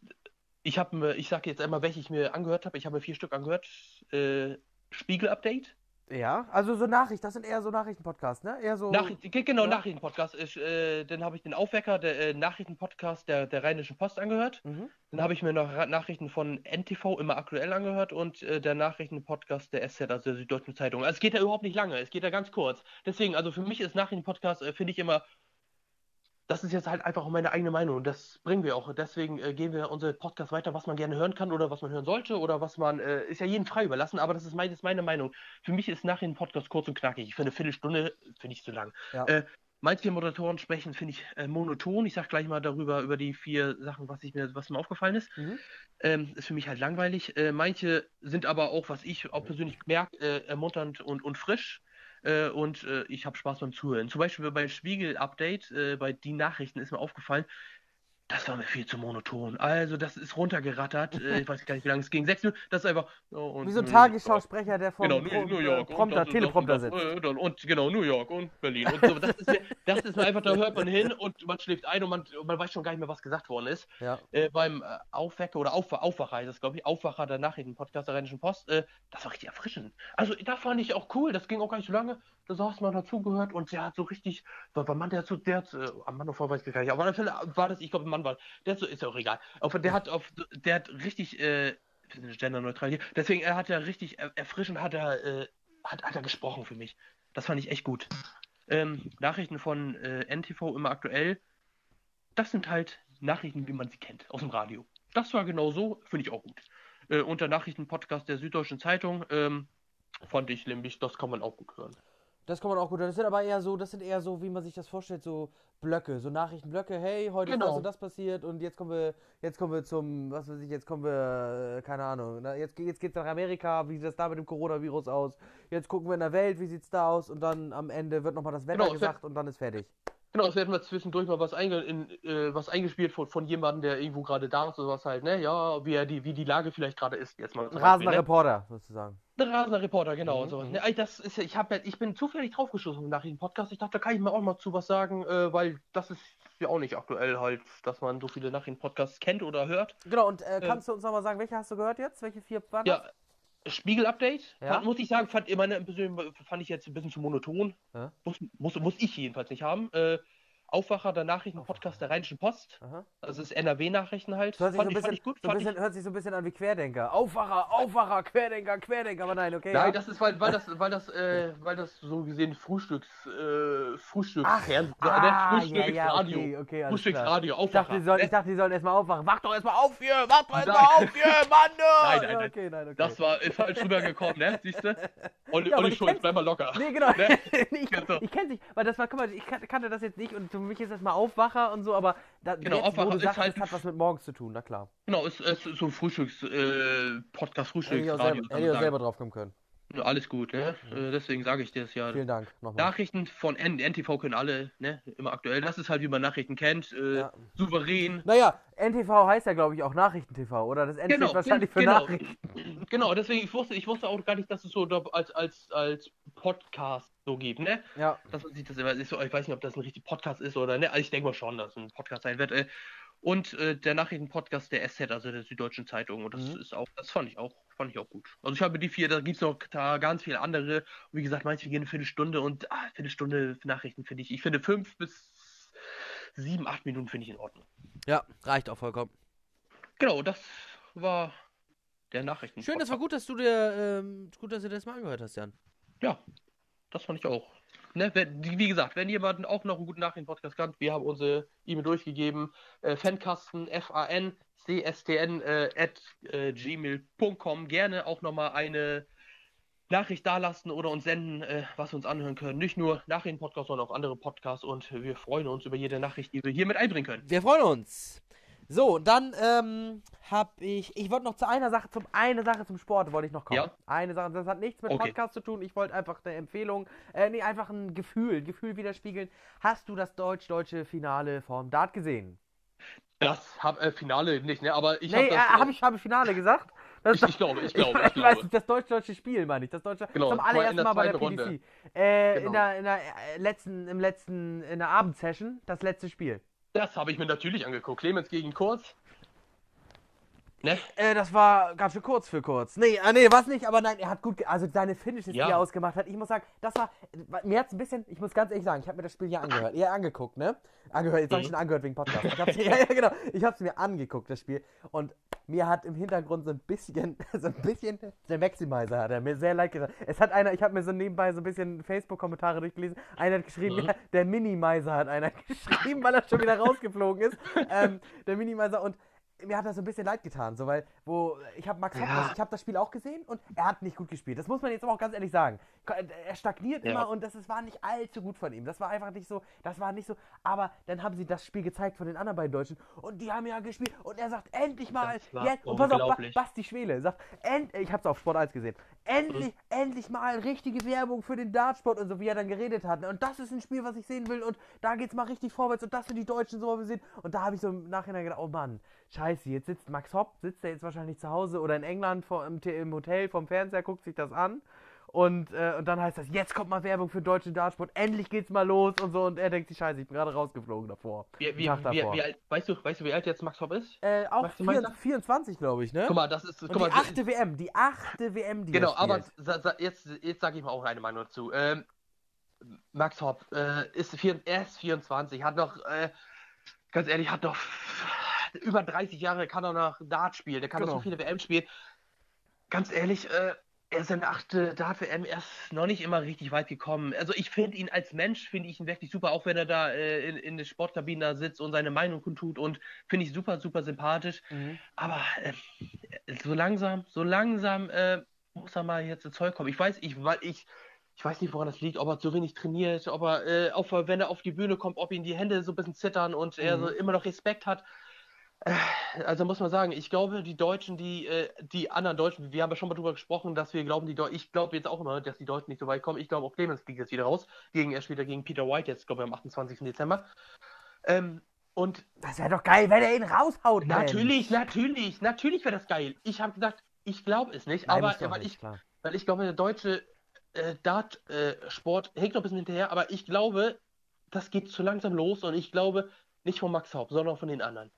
ich habe mir, ich sage jetzt einmal, welche ich mir angehört habe. Ich habe mir vier Stück angehört. Äh, Spiegel-Update. Ja, also so Nachrichten, das sind eher so Nachrichtenpodcasts, ne? Eher so. Nachrichten, ge- genau, ja. Nachrichtenpodcast. Ich, äh, dann habe ich den Aufwecker, der äh, Nachrichtenpodcast der, der Rheinischen Post angehört. Mhm. Dann habe ich mir noch Nachrichten von NTV immer aktuell angehört und äh, der Nachrichtenpodcast der SZ, also der Süddeutschen Zeitung. Also es geht ja überhaupt nicht lange, es geht ja ganz kurz. Deswegen, also für mich ist Nachrichtenpodcast, äh, finde ich immer, das ist jetzt halt einfach meine eigene Meinung und das bringen wir auch. Deswegen äh, gehen wir unsere Podcast weiter, was man gerne hören kann oder was man hören sollte oder was man, äh, ist ja jedem frei überlassen, aber das ist, mein, das ist meine Meinung. Für mich ist Nachrichtenpodcast kurz und knackig. Ich finde, eine Viertelstunde finde ich zu lang. Ja. Äh, Manche Moderatoren sprechen, finde ich, äh, monoton. Ich sage gleich mal darüber, über die vier Sachen, was, ich mir, was mir aufgefallen ist. Mhm. Ähm, ist für mich halt langweilig. Äh, manche sind aber auch, was ich auch persönlich merke, äh, ermunternd und, und frisch. Äh, und äh, ich habe Spaß beim Zuhören. Zum Beispiel bei Spiegel-Update, äh, bei die Nachrichten ist mir aufgefallen, das war mir viel zu monoton. Also, das ist runtergerattert. Äh, ich weiß gar nicht, wie lange es ging. Sechs Minuten. Das ist einfach. oh, Wie so ein New Tagesschausprecher, der vom Genau, Pro- New, York. äh, Prompter, Teleprompter sitzt. äh, Und genau, New York und Berlin und so. Das ist, das ist einfach, da hört man hin und man schläft ein und man, man weiß schon gar nicht mehr, was gesagt worden ist. Ja. Äh, beim äh, Aufwecker oder Auf, Aufwacher heißt es, glaube ich, Aufwacher der Nachrichtenpodcast der Rheinischen Post, äh, das war richtig erfrischend. Also da fand ich auch cool, das ging auch gar nicht so lange. Da saß man dazugehört und der hat so richtig, war war Mann, der hat so, der hat, äh, am Mann davor weiß ich gar nicht, aber auf jeden Fall war das, ich glaube, ein Mann war, der hat so, ist ja auch egal. Auf, der hat auf, der hat richtig, äh, genderneutral hier, deswegen, er hat ja richtig er, erfrischend, hat er, äh, hat, hat er gesprochen für mich. Das fand ich echt gut. Ähm, Nachrichten von äh, NTV immer aktuell, das sind halt Nachrichten, wie man sie kennt, aus dem Radio. Das war genau so, finde ich auch gut. Äh, und der Nachrichtenpodcast der Süddeutschen Zeitung ähm, fand ich nämlich, das kann man auch gut hören. Das kann man auch gut. Das sind aber eher so, das sind eher so, wie man sich das vorstellt, so Blöcke, so Nachrichtenblöcke. Hey, heute ist Genau. das und das passiert und jetzt kommen wir, jetzt kommen wir zum, was weiß ich, jetzt kommen wir, äh, keine Ahnung, na, jetzt, jetzt geht's nach Amerika, wie sieht das da mit dem Coronavirus aus? Jetzt gucken wir in der Welt, wie sieht's da aus? Und dann am Ende wird nochmal das Wetter Genau, gesagt und dann ist fertig. Genau, es werden wir zwischendurch mal was, einge in, äh, was eingespielt von, von jemandem, der irgendwo gerade da ist oder was halt, ne? Ja, wie, er die, wie die Lage vielleicht gerade ist. Jetzt mal Ein rasender ne? Reporter, sozusagen. Ein rasender Reporter, genau. Mhm, so. mhm. Ne, ey, das ist ich, hab, ich bin zufällig draufgestoßen nach dem Podcast. Ich dachte, da kann ich mir auch mal zu was sagen, äh, weil das ist ja auch nicht aktuell halt, dass man so viele Nachrichten-Podcasts kennt oder hört. Genau, und äh, kannst du uns nochmal sagen, welche hast du gehört jetzt? Welche vier waren Ja, das? Spiegel-Update, Ja. muss ich sagen, fand, meine, persönlich fand ich jetzt ein bisschen zu monoton. Ja. Muss, muss, muss ich jedenfalls nicht haben. Äh, Aufwacher der Nachrichten-Podcast der Rheinischen Post. Aha. Das ist NRW-Nachrichten halt. Das hört sich, so Fand ein ich, fand bisschen, ich gut. so ein bisschen, ich, hört sich so ein bisschen an wie Querdenker. Aufwacher, Aufwacher, Querdenker, Querdenker. Aber nein, okay. nein, ja. das ist, weil, weil das, weil das, äh, weil das so gesehen Frühstücks, äh, Frühstücks, Ach, Fernsehen, ah, ne? ja, Frühstücksradio. ja, okay, okay. Frühstücksradio, Ich Aufwacher. dachte, die sollen, ne? ich dachte, die sollen erstmal aufwachen. Wach doch erstmal auf hier! Wach doch erstmal Nein. auf hier, Mann! Nein, nein, nein. Okay, nein, okay. Das war ist falsch rübergekommen, ne? Siehst du? *laughs* Olli, Ja, Olli ich Schulz, kenn's- bleib mal locker. Nee, genau. Ne? *laughs* ich, Genau. ich kenne nicht, weil das war, guck mal, ich kan- kannte das jetzt nicht und mich ist das mal Aufwacher und so, aber da, Genau, jetzt, wo Aufwacher du ist sagst, halt das hat was mit morgens zu tun, na klar. Genau, es ist so ein Frühstücks, äh, Podcast, Hätte ich auch selber, hätte ich auch selber drauf kommen können. Alles gut, ne? Äh, deswegen sage ich dir das ja. Vielen Dank nochmal. Nachrichten von N NTV können alle, ne? Immer aktuell. Das ist halt, wie man Nachrichten kennt. Äh, Ja. Souverän. Naja, NTV heißt ja, glaube ich, auch Nachrichten-TV, oder? Das N steht Genau, wahrscheinlich für genau. Nachrichten. Genau, deswegen, ich wusste, ich wusste auch gar nicht, dass es so als, als, als Podcast so gibt, ne? Ja, Dass man sich das immer, ich weiß nicht, ob das ein richtig Podcast ist oder ne? Also ich denke mal schon, dass es ein Podcast sein wird. Äh. Und äh, der Nachrichtenpodcast der SZ, also der Süddeutschen Zeitung. Und das Mhm. ist auch, das fand ich auch, fand ich auch gut. Also ich habe die vier, da gibt es noch da ganz viele andere. Und wie gesagt, manche gehen eine Viertelstunde und ah, Viertelstunde für Nachrichten finde ich. Ich finde fünf bis sieben, acht Minuten finde ich in Ordnung. ja, reicht auch vollkommen. Genau, das war der Nachrichten. Schön, das war gut, dass du dir, ähm, gut, dass du das mal angehört hast, Jan. Ja, das fand ich auch. Ne, wenn, wie gesagt, wenn jemand auch noch einen guten Nachrichten-Podcast kann, wir haben unsere E-Mail durchgegeben. Äh, Fankasten, F-A-N, C-S-T-N, äh, at äh, gmail.com. Gerne auch nochmal eine Nachricht dalassen oder uns senden, äh, was wir uns anhören können. Nicht nur Nachrichten-Podcast, sondern auch andere Podcasts. Und wir freuen uns über jede Nachricht, die wir hier mit einbringen können. Wir freuen uns. So, dann ähm, hab ich, ich wollte noch zu einer Sache, zum eine Sache zum Sport wollte ich noch kommen. Ja. Eine Sache, das hat nichts mit Okay. Podcast zu tun. Ich wollte einfach eine Empfehlung, äh, nee, einfach ein Gefühl, Gefühl widerspiegeln. Hast du das deutsch-deutsche Finale vom Dart gesehen? Das hab, äh, Finale nicht, ne? Aber ich nee, habe das. äh, habe ich, hab ich Finale gesagt? *laughs* Ich, ich glaube, ich glaube, *laughs* ich, ich, weiß glaube. nicht, das deutsch-deutsche Spiel meine ich. Das deutsche, Genau, zum allerersten Mal bei der zweiten PDC. Runde. Äh, Genau. in der, in der äh, letzten, im letzten, in der Abendsession, das letzte Spiel. Das habe ich mir natürlich angeguckt. Clemens gegen Kurz. Ne? Äh, das war ganz schön kurz für kurz. Nee, äh, nee, was nicht, aber nein, er hat gut, also seine Finishes, Ja. die er ausgemacht hat, ich muss sagen, das war, mir hat's ein bisschen, ich muss ganz ehrlich sagen, ich habe mir das Spiel ja angehört, ja angeguckt, ne? Angehört, jetzt hab ich Mhm. schon angehört wegen Podcast. Ich hab's, *laughs* ja, ja, genau, ich hab's mir angeguckt, das Spiel, und mir hat im Hintergrund so ein bisschen, *laughs* so ein bisschen, der Maximizer hat er mir sehr leid getan. Es hat einer, ich habe mir so nebenbei so ein bisschen Facebook-Kommentare durchgelesen, einer hat geschrieben, Mhm. ja, der Minimizer hat einer *laughs* geschrieben, weil er schon wieder rausgeflogen ist, ähm, der Minimizer, und mir hat das so ein bisschen leid getan, so weil, wo ich habe Max Ja. das- ich habe das Spiel auch gesehen und er hat nicht gut gespielt. Das muss man jetzt aber auch ganz ehrlich sagen. Er stagniert Ja. immer und das ist, war nicht allzu gut von ihm. Das war einfach nicht so, das war nicht so. Aber dann haben sie das Spiel gezeigt von den anderen beiden Deutschen und die haben ja gespielt und er sagt endlich mal, Das jetzt und pass auf. Basti Schwele sagt, end, ich hab's auf Sport 1 gesehen, endlich, Mhm. endlich mal richtige Werbung für den Dartsport und so wie er dann geredet hat. Und das ist ein Spiel, was ich sehen will und da geht's mal richtig vorwärts und das sind die Deutschen, so wollen wir sehen. Und da habe ich so im Nachhinein gedacht, oh Mann, scheiße, jetzt sitzt Max Hopp, sitzt er jetzt wahrscheinlich zu Hause oder in England vor, im, im Hotel vom Fernseher, guckt sich das an. Und, äh, und dann heißt das, jetzt kommt mal Werbung für deutschen Dartsport, endlich geht's mal los und so. Und er denkt sich, scheiße, ich bin gerade rausgeflogen davor. Wie, wie, Tag wie, davor. wie alt, weißt, du, weißt du, wie alt jetzt Max Hopp ist? Äh, auch Magst du mal 24, 24 glaube ich, ne? Guck mal, das ist. und Guck mal, die achte WM, die achte WM, die Genau, er aber sa, sa, jetzt, jetzt sage ich mal auch eine Meinung dazu. Ähm, Max Hopp äh, ist, vier, er ist 24, hat noch, äh, ganz ehrlich, hat noch über 30 Jahre, kann er noch Dart spielen, der kann noch Genau. so viele WM spielen. Ganz ehrlich, äh, er ist in der achte Dart-WM erst noch nicht immer richtig weit gekommen. Also ich finde ihn als Mensch, finde ich ihn wirklich super, auch wenn er da äh, in, in der Sportkabine da sitzt und seine Meinung kundtut und finde ich super, super sympathisch. Mhm. Aber äh, so langsam, so langsam äh, muss er mal jetzt ins Zeug kommen. Ich weiß, ich, ich, ich weiß nicht, woran das liegt, ob er zu wenig trainiert, ob er, äh, auf, wenn er auf die Bühne kommt, ob ihm die Hände so ein bisschen zittern und er Mhm. so immer noch Respekt hat. Äh, Also muss man sagen, ich glaube, die Deutschen, die, äh, die anderen Deutschen, wir haben ja schon mal drüber gesprochen, dass wir glauben, die Deu ich glaube jetzt auch immer, dass die Deutschen nicht so weit kommen. Ich glaube, auch Clemens fliegt jetzt wieder raus. Gegen, er spielt ja gegen Peter White jetzt, glaube ich, am 28. Dezember. Ähm, und Das wäre doch geil, wenn er ihn raushaut. Natürlich, natürlich, natürlich wäre das geil. Ich habe gesagt, ich glaube es nicht, aber weil, ich, klar. weil ich glaube, der deutsche äh, Dart-Sport hängt noch ein bisschen hinterher, aber ich glaube, das geht zu langsam los und ich glaube nicht von Max Haupt, sondern von den anderen.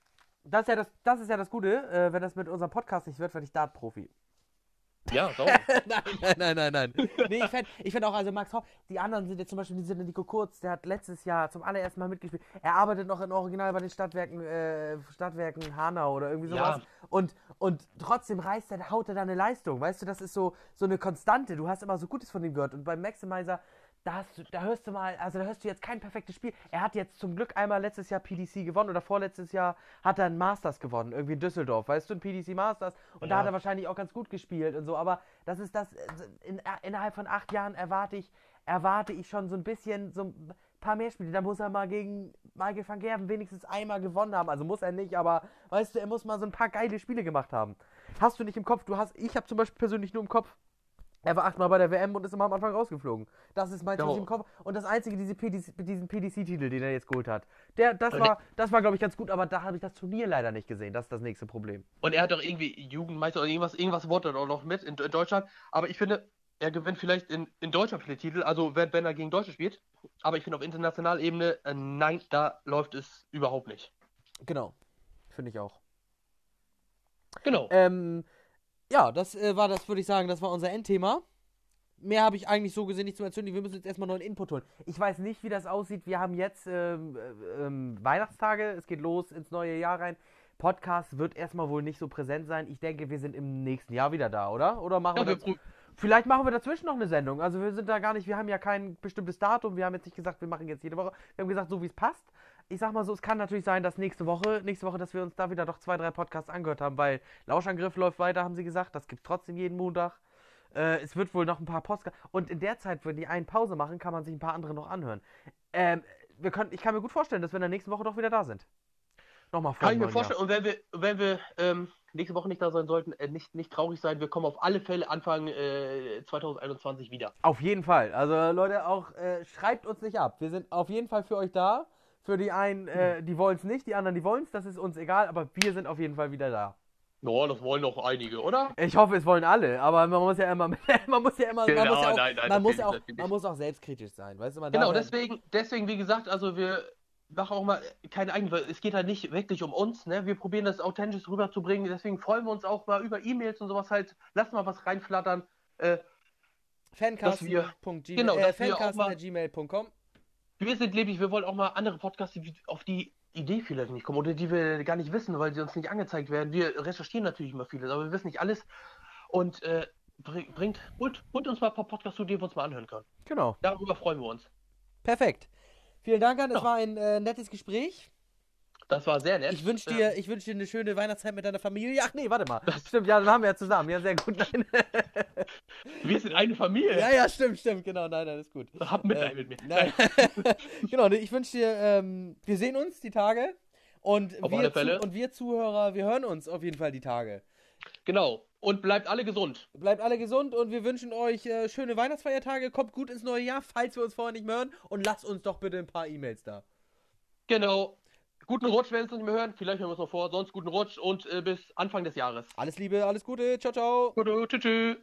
Das ist ja das, das, ist ja das Gute, äh, wenn das mit unserem Podcast nicht wird, werde ich Dart-Profi. Ja, so. *laughs* nein, nein, nein, nein, nein. Nee, ich fände ich fänd auch, also Max Hopp, die anderen sind jetzt zum Beispiel, die sind Nico Kurz, der hat letztes Jahr zum allerersten Mal mitgespielt. Er arbeitet noch in Original bei den Stadtwerken, äh, Stadtwerken Hanau oder irgendwie sowas. Ja. Und, und trotzdem reißt er, haut er da eine Leistung. Weißt du, das ist so, so eine Konstante. Du hast immer so Gutes von ihm gehört. Und beim Maximizer, da, hast du, da hörst du mal, also da hörst du jetzt kein perfektes Spiel. Er hat jetzt zum Glück einmal letztes Jahr PDC gewonnen oder vorletztes Jahr hat er ein Masters gewonnen, irgendwie in Düsseldorf, weißt du, ein PDC Masters. Und da Ja. hat er wahrscheinlich auch ganz gut gespielt und so. Aber das ist das, in, innerhalb von acht Jahren erwarte ich, erwarte ich schon so ein bisschen, so ein paar mehr Spiele. Da muss er mal gegen Michael van Gerven wenigstens einmal gewonnen haben. Also muss er nicht, aber weißt du, er muss mal so ein paar geile Spiele gemacht haben. Hast du nicht im Kopf, du hast, ich habe zum Beispiel persönlich nur im Kopf, er war achtmal bei der WM und ist immer am Anfang rausgeflogen. Das ist mein ich im Kopf. Und das einzige, diese PDC, diesen PDC-Titel, den er jetzt geholt hat, der, das Und war, das war, glaube ich, ganz gut, aber da habe ich das Turnier leider nicht gesehen. Das ist das nächste Problem. Und er hat doch irgendwie Jugendmeister oder irgendwas, irgendwas wurde doch noch mit in, in Deutschland. Aber ich finde, er gewinnt vielleicht in, in Deutschland viele Titel, also wenn, wenn er gegen Deutsche spielt. Aber ich finde auf internationaler Ebene, äh, nein, da läuft es überhaupt nicht. Genau. Finde ich auch. Genau. Ähm, ja, das äh, war das, würde ich sagen, das war unser Endthema. Mehr habe ich eigentlich so gesehen nicht zu erzählen. Wir müssen jetzt erstmal neuen Input holen. Ich weiß nicht, wie das aussieht. Wir haben jetzt ähm, äh, ähm, Weihnachtstage. Es geht los ins neue Jahr rein. Podcast wird erstmal wohl nicht so präsent sein. Ich denke, wir sind im nächsten Jahr wieder da, oder? Oder machen Ja, wir wir Vielleicht machen wir dazwischen noch eine Sendung. Also wir sind da gar nicht, wir haben ja kein bestimmtes Datum. Wir haben jetzt nicht gesagt, wir machen jetzt jede Woche. Wir haben gesagt, so wie es passt. Ich sag mal so, es kann natürlich sein, dass nächste Woche, nächste Woche, dass wir uns da wieder doch zwei, drei Podcasts angehört haben, weil Lauschangriff läuft weiter, haben sie gesagt. Das gibt's trotzdem jeden Montag. Äh, es wird wohl noch ein paar Podcasts. Und in der Zeit, wenn die einen Pause machen, kann man sich ein paar andere noch anhören. Ähm, wir können, ich kann mir gut vorstellen, dass wir in der nächsten Woche doch wieder da sind. Nochmal vor Kann ich mir vorstellen. Und wenn wir, wenn wir ähm, nächste Woche nicht da sein sollten, äh, nicht, nicht traurig sein, wir kommen auf alle Fälle Anfang äh, 2021 wieder. Auf jeden Fall. Also Leute, auch äh, schreibt uns nicht ab. Wir sind auf jeden Fall für euch da. Für die einen, äh, die wollen es nicht, die anderen, die wollen es. Das ist uns egal, aber wir sind auf jeden Fall wieder da. Ja, das wollen doch einige, oder? Ich hoffe, es wollen alle, aber man muss ja immer, *laughs* man muss ja immer, man Genau, muss ja auch, nein, nein, man muss auch, man muss selbstkritisch sein, weißt du? Man Genau, deswegen, deswegen, wie gesagt, also wir mach auch mal keine eigenen, weil es geht halt nicht wirklich um uns, ne? Wir probieren das authentisch rüberzubringen, deswegen freuen wir uns auch mal über E-Mails und sowas halt. Lass mal was reinflattern. Äh, Fancasten.gmail.com genau, äh, mal- Fancasten.gmail.com wir sind leblich, wir wollen auch mal andere Podcasts, die auf die Idee vielleicht nicht kommen oder die wir gar nicht wissen, weil sie uns nicht angezeigt werden. Wir recherchieren natürlich immer vieles, aber wir wissen nicht alles. Und äh, bring, bringt, holt, holt uns mal ein paar Podcasts zu, die wir uns mal anhören können. Genau. Darüber freuen wir uns. Perfekt. Vielen Dank, Jan. Es Ja. war ein äh, nettes Gespräch. Das war sehr nett. Ich wünsche dir, ich wünsch dir eine schöne Weihnachtszeit mit deiner Familie. Ach nee, warte mal. Stimmt, ja, dann haben wir ja zusammen. Ja, sehr gut. Nein. *laughs* wir sind eine Familie. ja, ja, stimmt, stimmt. Genau, nein, nein, ist gut. Hab Mitleid Äh, mit mir. Nein. *laughs* genau, ich wünsche dir, ähm, wir sehen uns die Tage. Und Auf wir, alle Fälle. Zu, und wir Zuhörer, wir hören uns auf jeden Fall die Tage. Genau. Und bleibt alle gesund. Bleibt alle gesund und wir wünschen euch äh, schöne Weihnachtsfeiertage. Kommt gut ins neue Jahr, falls wir uns vorher nicht mehr hören. Und lasst uns doch bitte ein paar E-Mails da. Genau. Guten Rutsch, wenn wir uns nicht mehr hören. Vielleicht hören wir uns noch vor. Sonst guten Rutsch und äh, bis Anfang des Jahres. Alles Liebe, alles Gute. Ciao, ciao. Gut, tschüss. tschüss.